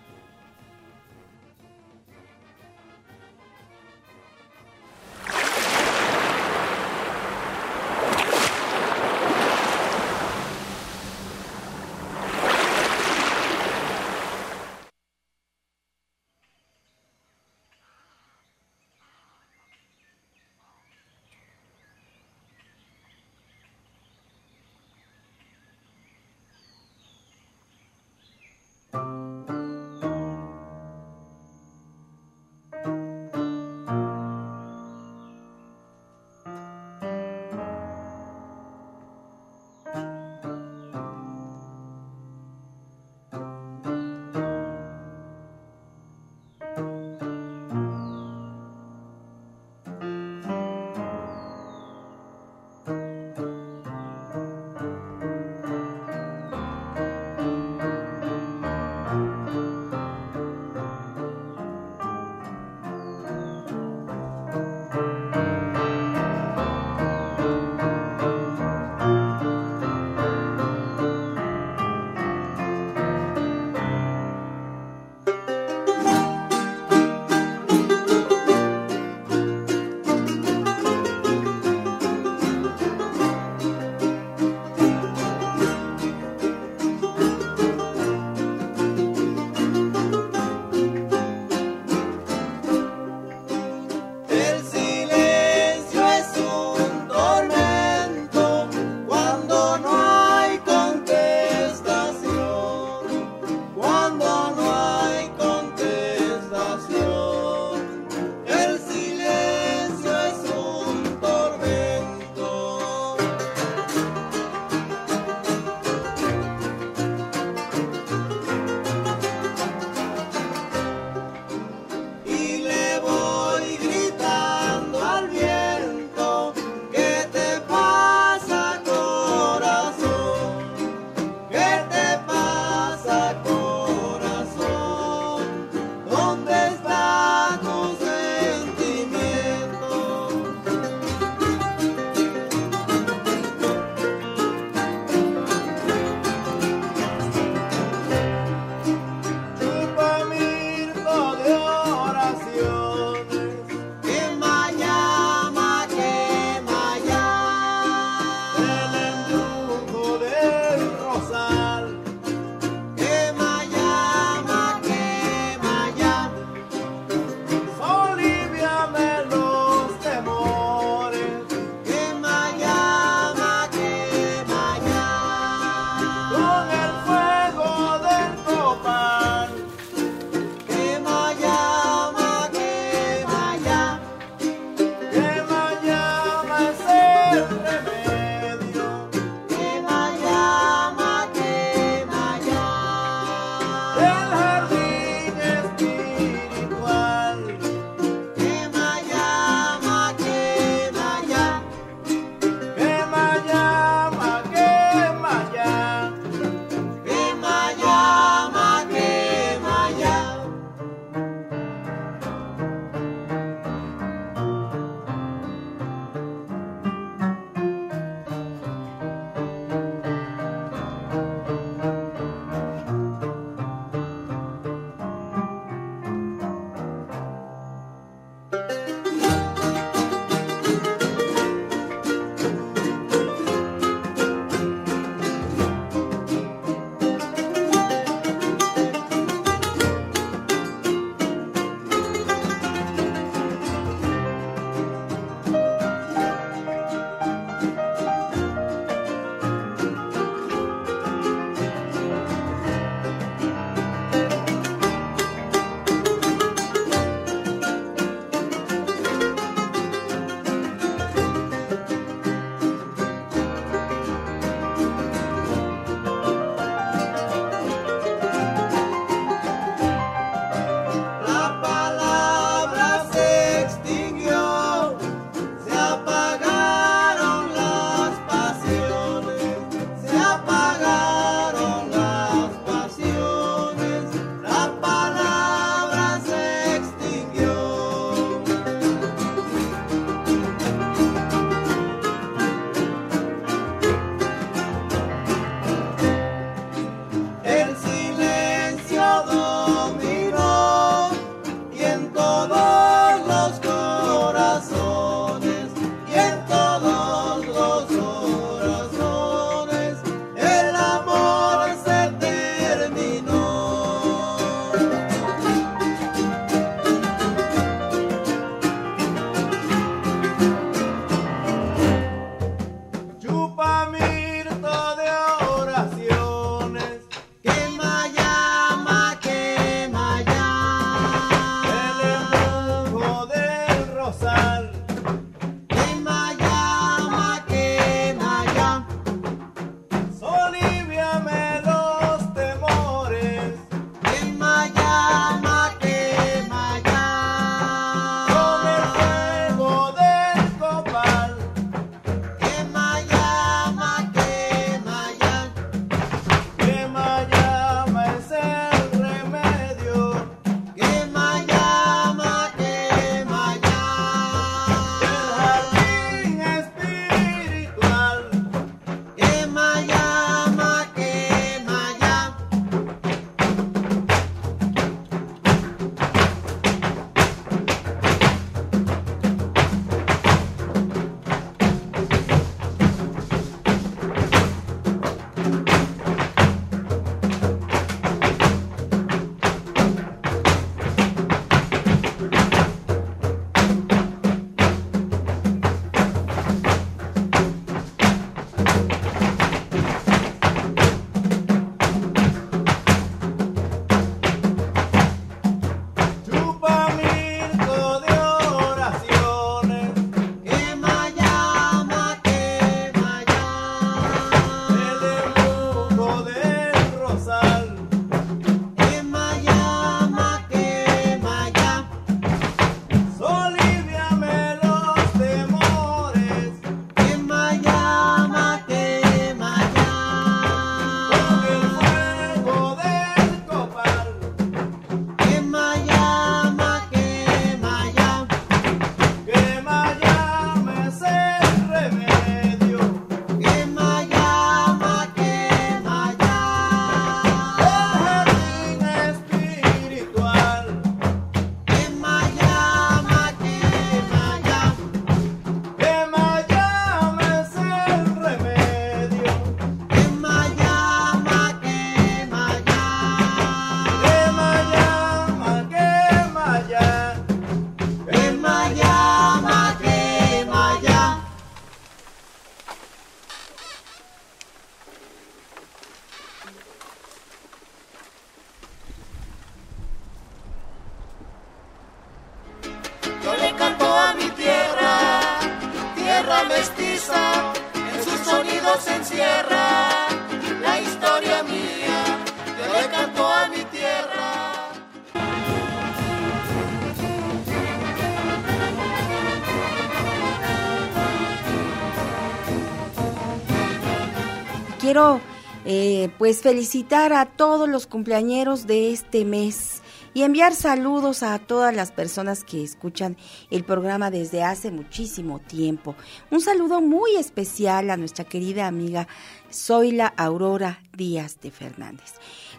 Eh, pues felicitar a todos los cumpleañeros de este mes y enviar saludos a todas las personas que escuchan el programa desde hace muchísimo tiempo. Un saludo muy especial a nuestra querida amiga Zoila Aurora Díaz de Fernández.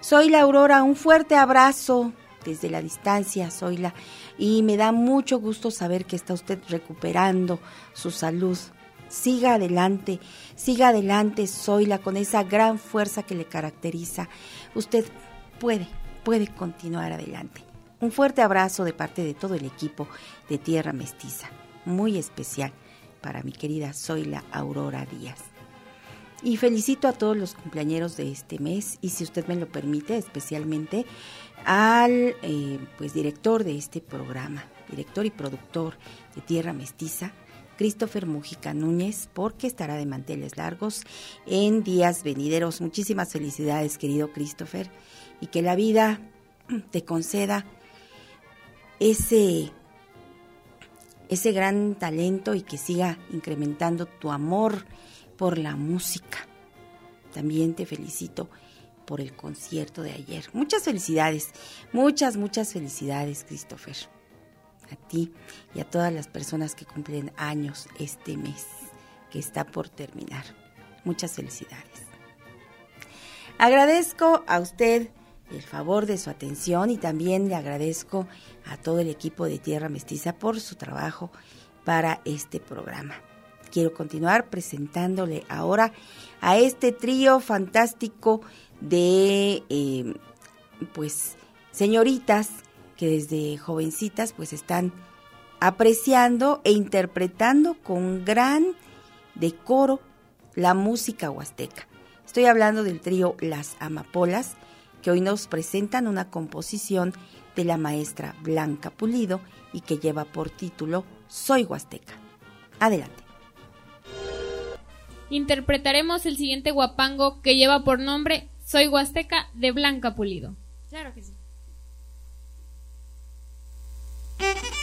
Zoila Aurora, un fuerte abrazo desde la distancia, Zoila, y me da mucho gusto saber que está usted recuperando su salud. Siga adelante, siga adelante, Zoila, con esa gran fuerza que le caracteriza. Usted puede, puede continuar adelante. Un fuerte abrazo de parte de todo el equipo de Tierra Mestiza, muy especial para mi querida Zoila Aurora Díaz. Y felicito a todos los cumpleañeros de este mes y si usted me lo permite, especialmente al eh, pues director de este programa, director y productor de Tierra Mestiza, Christopher Mujica Núñez, porque estará de manteles largos en días venideros. Muchísimas felicidades, querido Christopher, y que la vida te conceda ese, ese gran talento y que siga incrementando tu amor por la música. También te felicito por el concierto de ayer. Muchas felicidades, muchas, muchas felicidades, Christopher. A ti y a todas las personas que cumplen años este mes que está por terminar. Muchas felicidades. Agradezco a usted el favor de su atención y también le agradezco a todo el equipo de Tierra Mestiza por su trabajo para este programa. Quiero continuar presentándole ahora a este trío fantástico de eh, pues señoritas que desde jovencitas pues están apreciando e interpretando con gran decoro la música huasteca. Estoy hablando del trío Las Amapolas, que hoy nos presentan una composición de la maestra Blanca Pulido y que lleva por título Soy Huasteca. Adelante. Interpretaremos el siguiente guapango que lleva por nombre Soy Huasteca de Blanca Pulido. Claro que sí. Arrullada por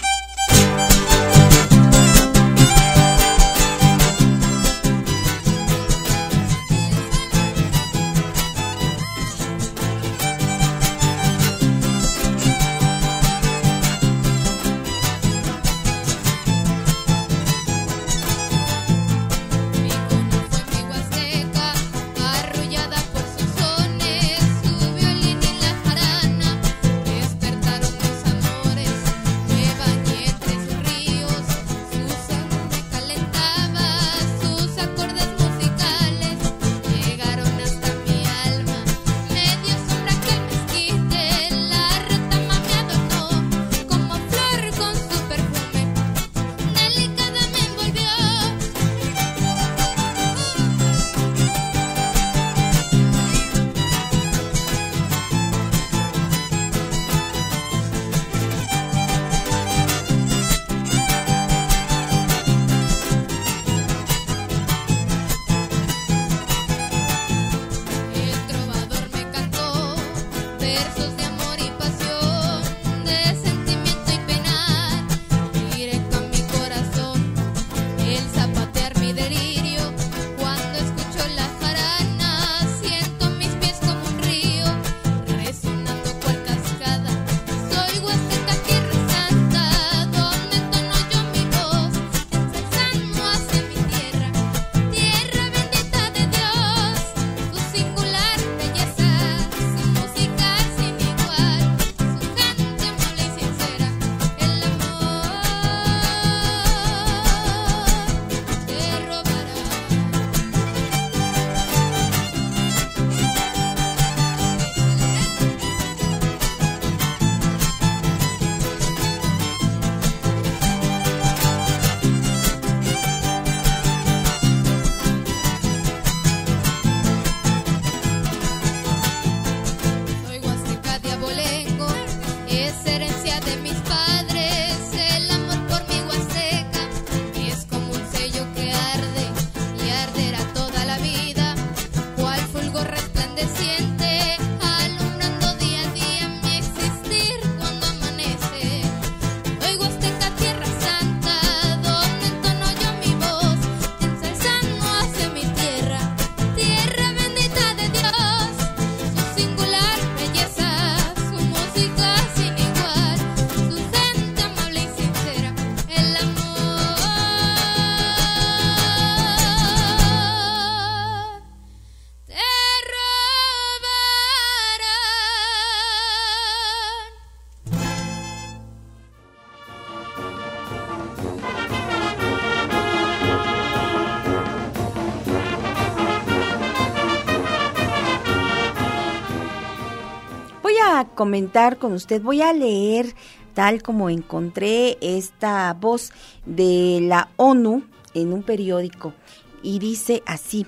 comentar con usted. Voy a leer tal como encontré esta voz de la ONU en un periódico y dice así.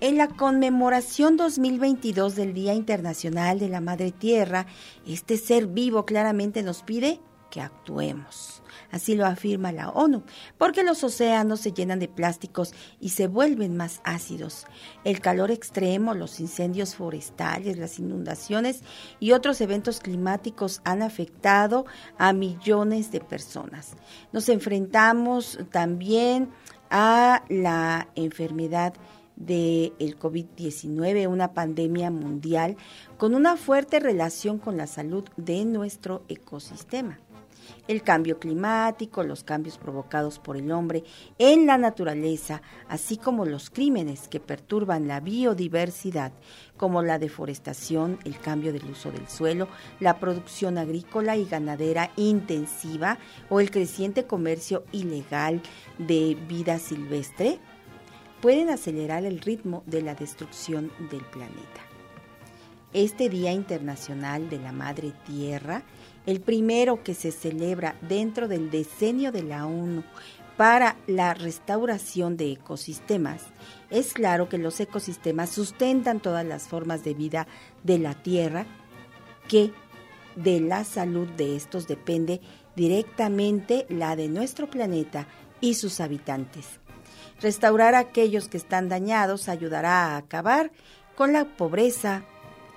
En la conmemoración 2022 del Día Internacional de la Madre Tierra, este ser vivo claramente nos pide que actuemos. Así lo afirma la ONU, porque los océanos se llenan de plásticos y se vuelven más ácidos. El calor extremo, los incendios forestales, las inundaciones y otros eventos climáticos han afectado a millones de personas. Nos enfrentamos también a la enfermedad del el COVID-19, una pandemia mundial con una fuerte relación con la salud de nuestro ecosistema el cambio climático, los cambios provocados por el hombre en la naturaleza, así como los crímenes que perturban la biodiversidad, como la deforestación, el cambio del uso del suelo, la producción agrícola y ganadera intensiva o el creciente comercio ilegal de vida silvestre, pueden acelerar el ritmo de la destrucción del planeta. Este Día Internacional de la Madre Tierra el primero que se celebra dentro del decenio de la ONU para la restauración de ecosistemas. Es claro que los ecosistemas sustentan todas las formas de vida de la Tierra, que de la salud de estos depende directamente la de nuestro planeta y sus habitantes. Restaurar aquellos que están dañados ayudará a acabar con la pobreza,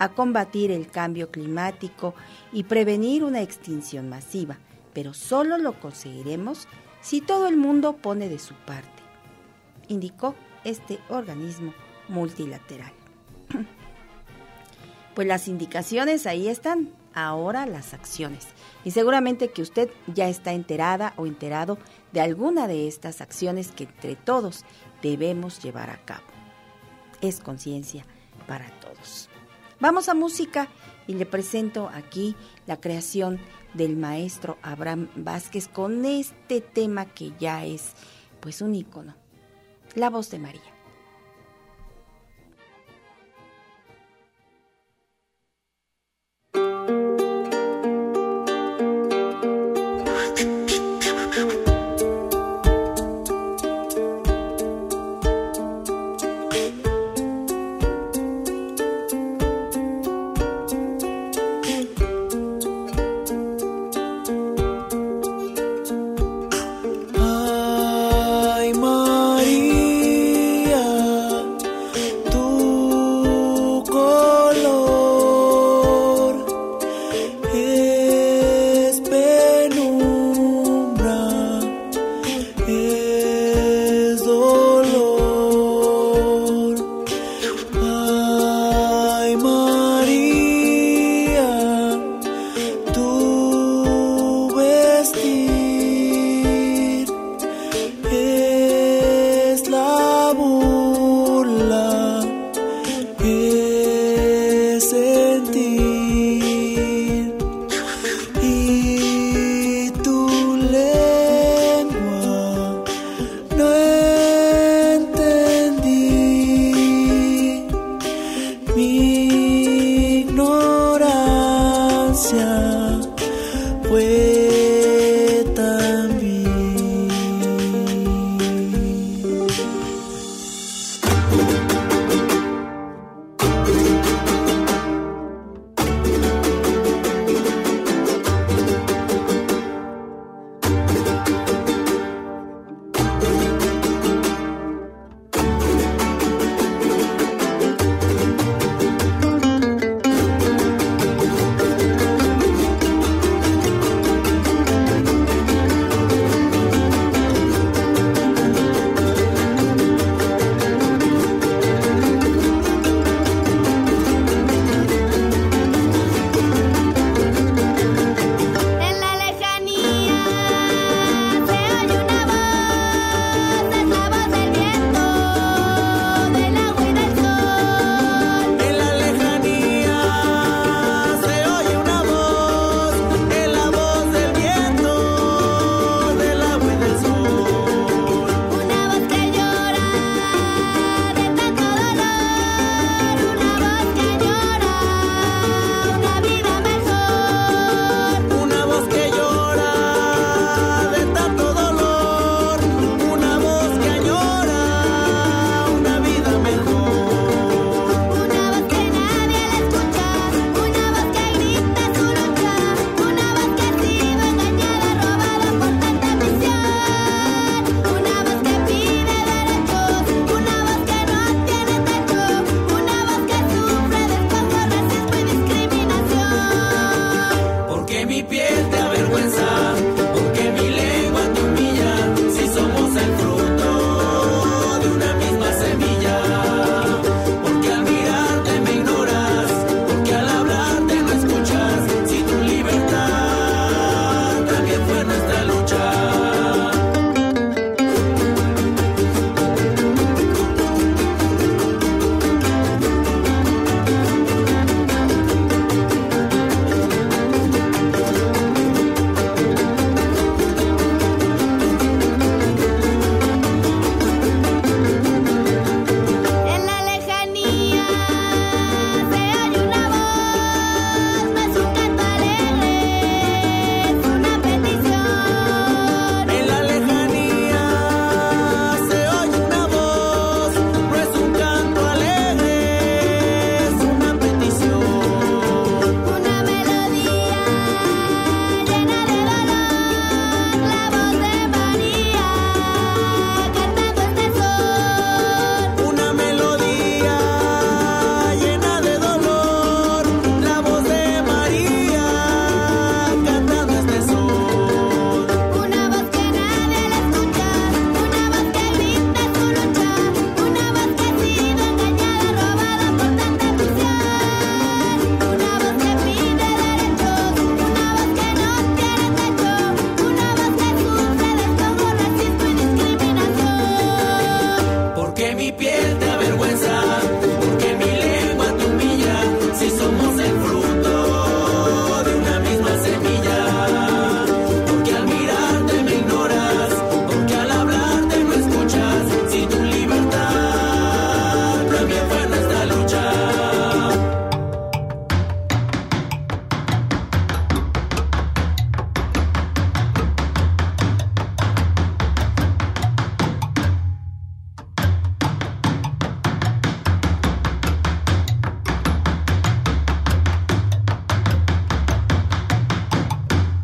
a combatir el cambio climático y prevenir una extinción masiva, pero solo lo conseguiremos si todo el mundo pone de su parte, indicó este organismo multilateral. Pues las indicaciones ahí están, ahora las acciones. Y seguramente que usted ya está enterada o enterado de alguna de estas acciones que entre todos debemos llevar a cabo. Es conciencia para todos. Vamos a música y le presento aquí la creación del maestro Abraham Vázquez con este tema que ya es pues un ícono, la voz de María.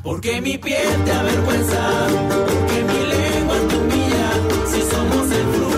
Porque mi piel te avergüenza, porque mi lengua te humilla, si somos el fruto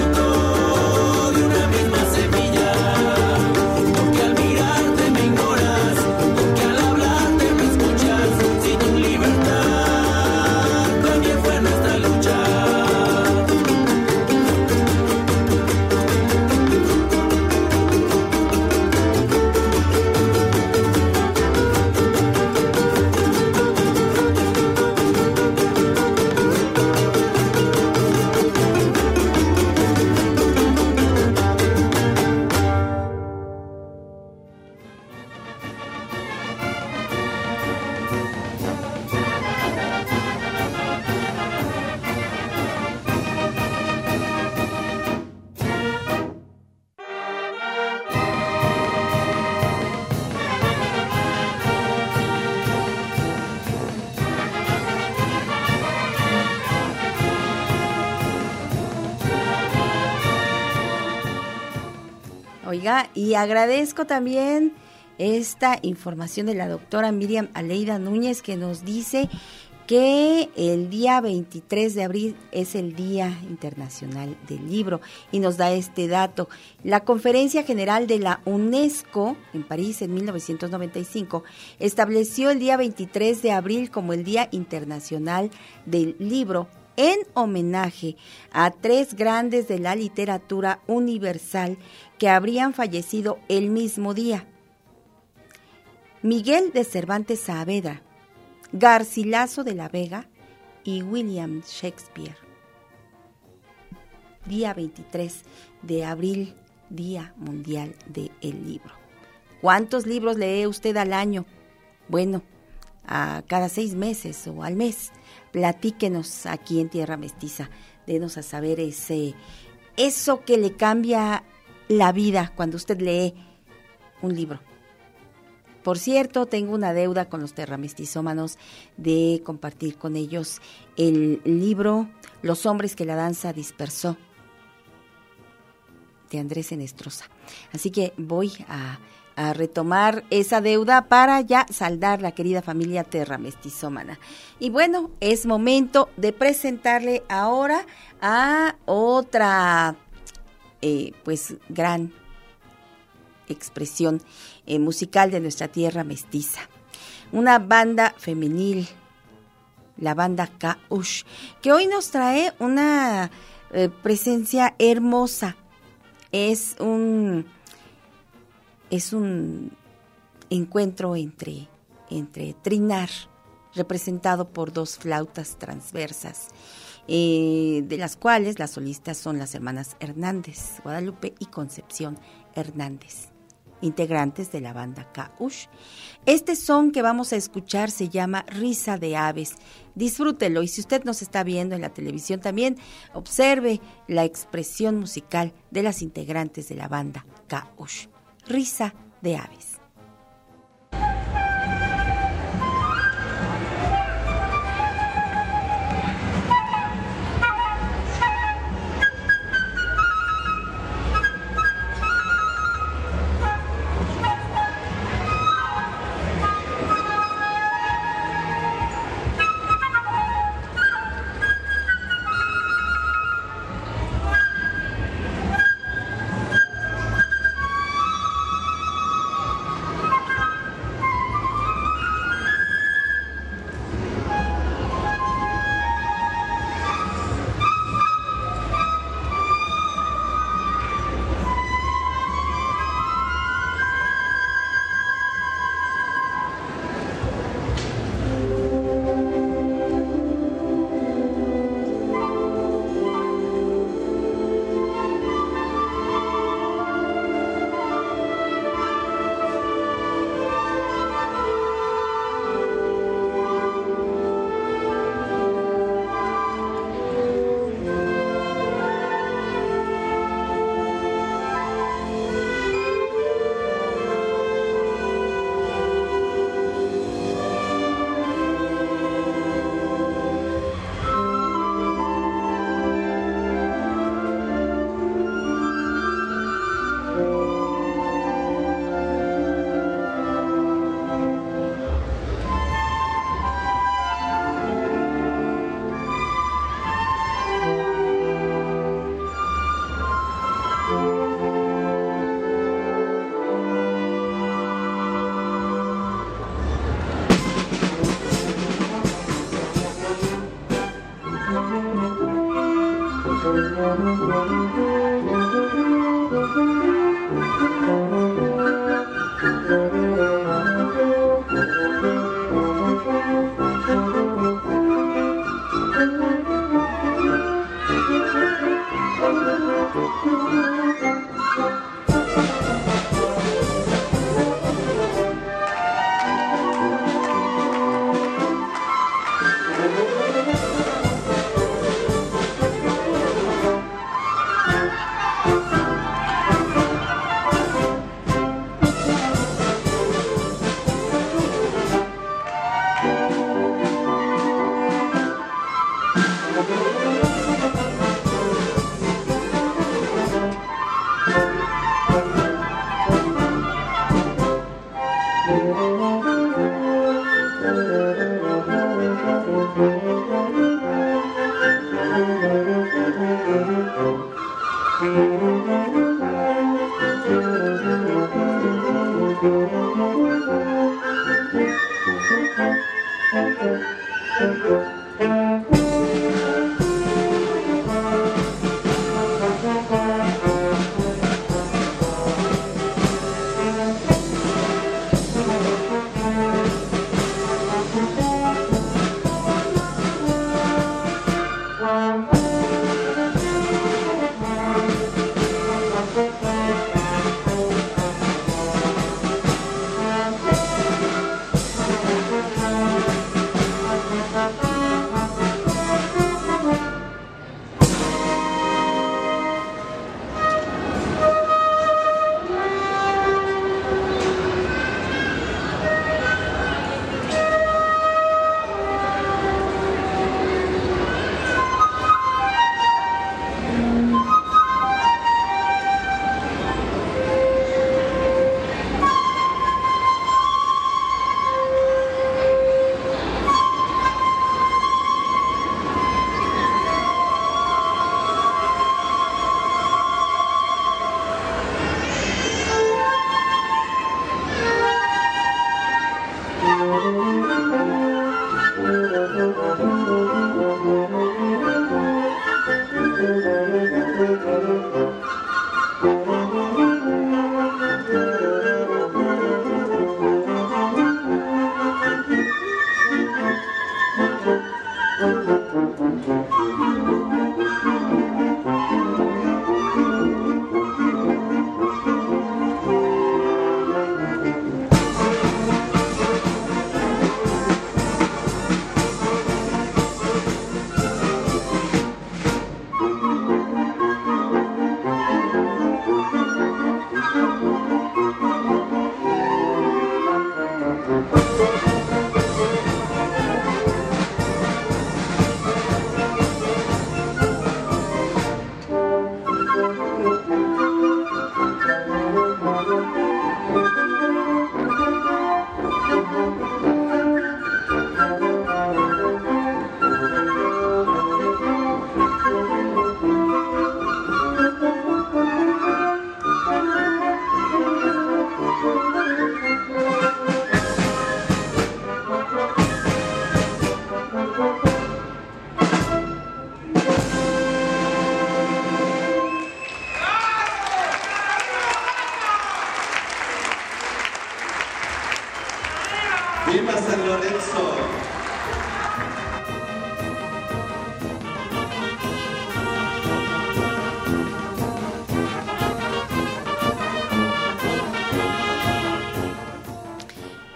Y agradezco también esta información de la doctora Miriam Aleida Núñez que nos dice que el día 23 de abril es el Día Internacional del Libro y nos da este dato. La Conferencia General de la UNESCO en París en 1995 estableció el día 23 de abril como el Día Internacional del Libro en homenaje a tres grandes de la literatura universal que habrían fallecido el mismo día. Miguel de Cervantes Saavedra, Garcilaso de la Vega y William Shakespeare. Día 23 de abril, Día Mundial del Libro. ¿Cuántos libros lee usted al año? Bueno, a cada seis meses o al mes. Platíquenos aquí en Tierra Mestiza. Denos a saber ese, eso que le cambia la vida cuando usted lee un libro. Por cierto, tengo una deuda con los terramestizómanos de compartir con ellos el libro Los hombres que la danza dispersó de Andrés Enestrosa. Así que voy a, a retomar esa deuda para ya saldar la querida familia terramestizómana. Y bueno, es momento de presentarle ahora a otra eh, pues gran expresión eh, musical de nuestra tierra mestiza. una banda femenil, la banda Kaush, que hoy nos trae una eh, presencia hermosa. Es un es un encuentro entre entre trinar representado por dos flautas transversas, eh, de las cuales las solistas son las hermanas Hernández, Guadalupe y Concepción Hernández, integrantes de la banda Kaush. Este son que vamos a escuchar se llama Risa de Aves. Disfrútelo y si usted nos está viendo en la televisión también, observe la expresión musical de las integrantes de la banda Kaush. Risa de Aves. Música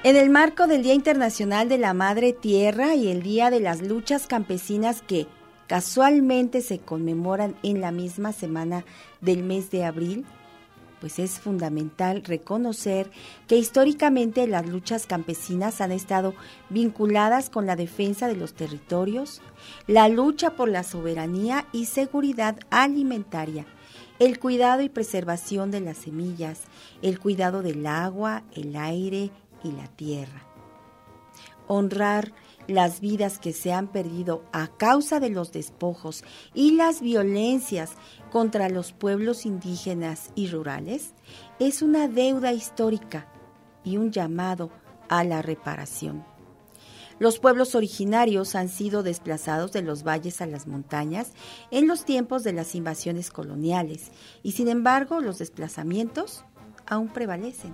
En el marco del Día Internacional de la Madre Tierra y el Día de las Luchas Campesinas que casualmente se conmemoran en la misma semana del mes de abril, pues es fundamental reconocer que históricamente las luchas campesinas han estado vinculadas con la defensa de los territorios, la lucha por la soberanía y seguridad alimentaria, el cuidado y preservación de las semillas, el cuidado del agua, el aire y la tierra. Honrar las vidas que se han perdido a causa de los despojos y las violencias contra los pueblos indígenas y rurales es una deuda histórica y un llamado a la reparación. Los pueblos originarios han sido desplazados de los valles a las montañas en los tiempos de las invasiones coloniales y sin embargo los desplazamientos aún prevalecen.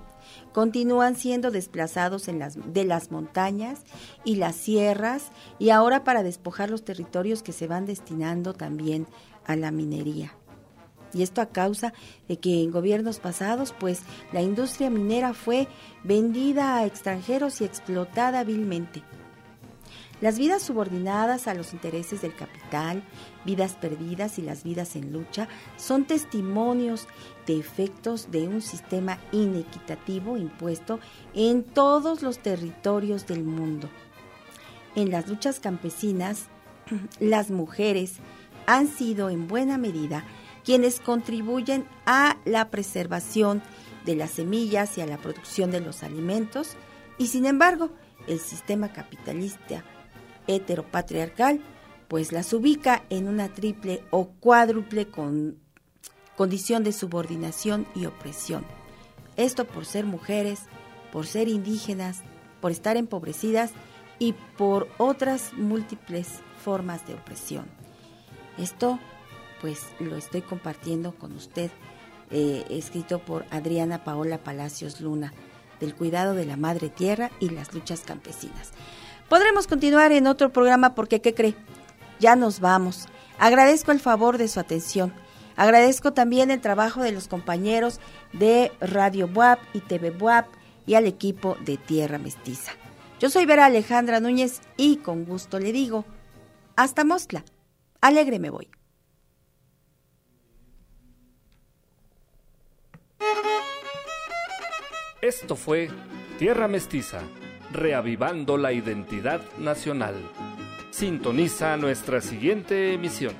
Continúan siendo desplazados en las, de las montañas y las sierras y ahora para despojar los territorios que se van destinando también a la minería. Y esto a causa de que en gobiernos pasados, pues la industria minera fue vendida a extranjeros y explotada vilmente. Las vidas subordinadas a los intereses del capital, vidas perdidas y las vidas en lucha son testimonios efectos de un sistema inequitativo impuesto en todos los territorios del mundo. En las luchas campesinas, las mujeres han sido en buena medida quienes contribuyen a la preservación de las semillas y a la producción de los alimentos, y sin embargo, el sistema capitalista heteropatriarcal pues las ubica en una triple o cuádruple con condición de subordinación y opresión. Esto por ser mujeres, por ser indígenas, por estar empobrecidas y por otras múltiples formas de opresión. Esto pues lo estoy compartiendo con usted, eh, escrito por Adriana Paola Palacios Luna, del cuidado de la madre tierra y las luchas campesinas. Podremos continuar en otro programa porque, ¿qué cree? Ya nos vamos. Agradezco el favor de su atención. Agradezco también el trabajo de los compañeros de Radio Buap y TV Buap y al equipo de Tierra Mestiza. Yo soy Vera Alejandra Núñez y con gusto le digo, hasta Mostla. Alegre me voy. Esto fue Tierra Mestiza, reavivando la identidad nacional. Sintoniza nuestra siguiente emisión.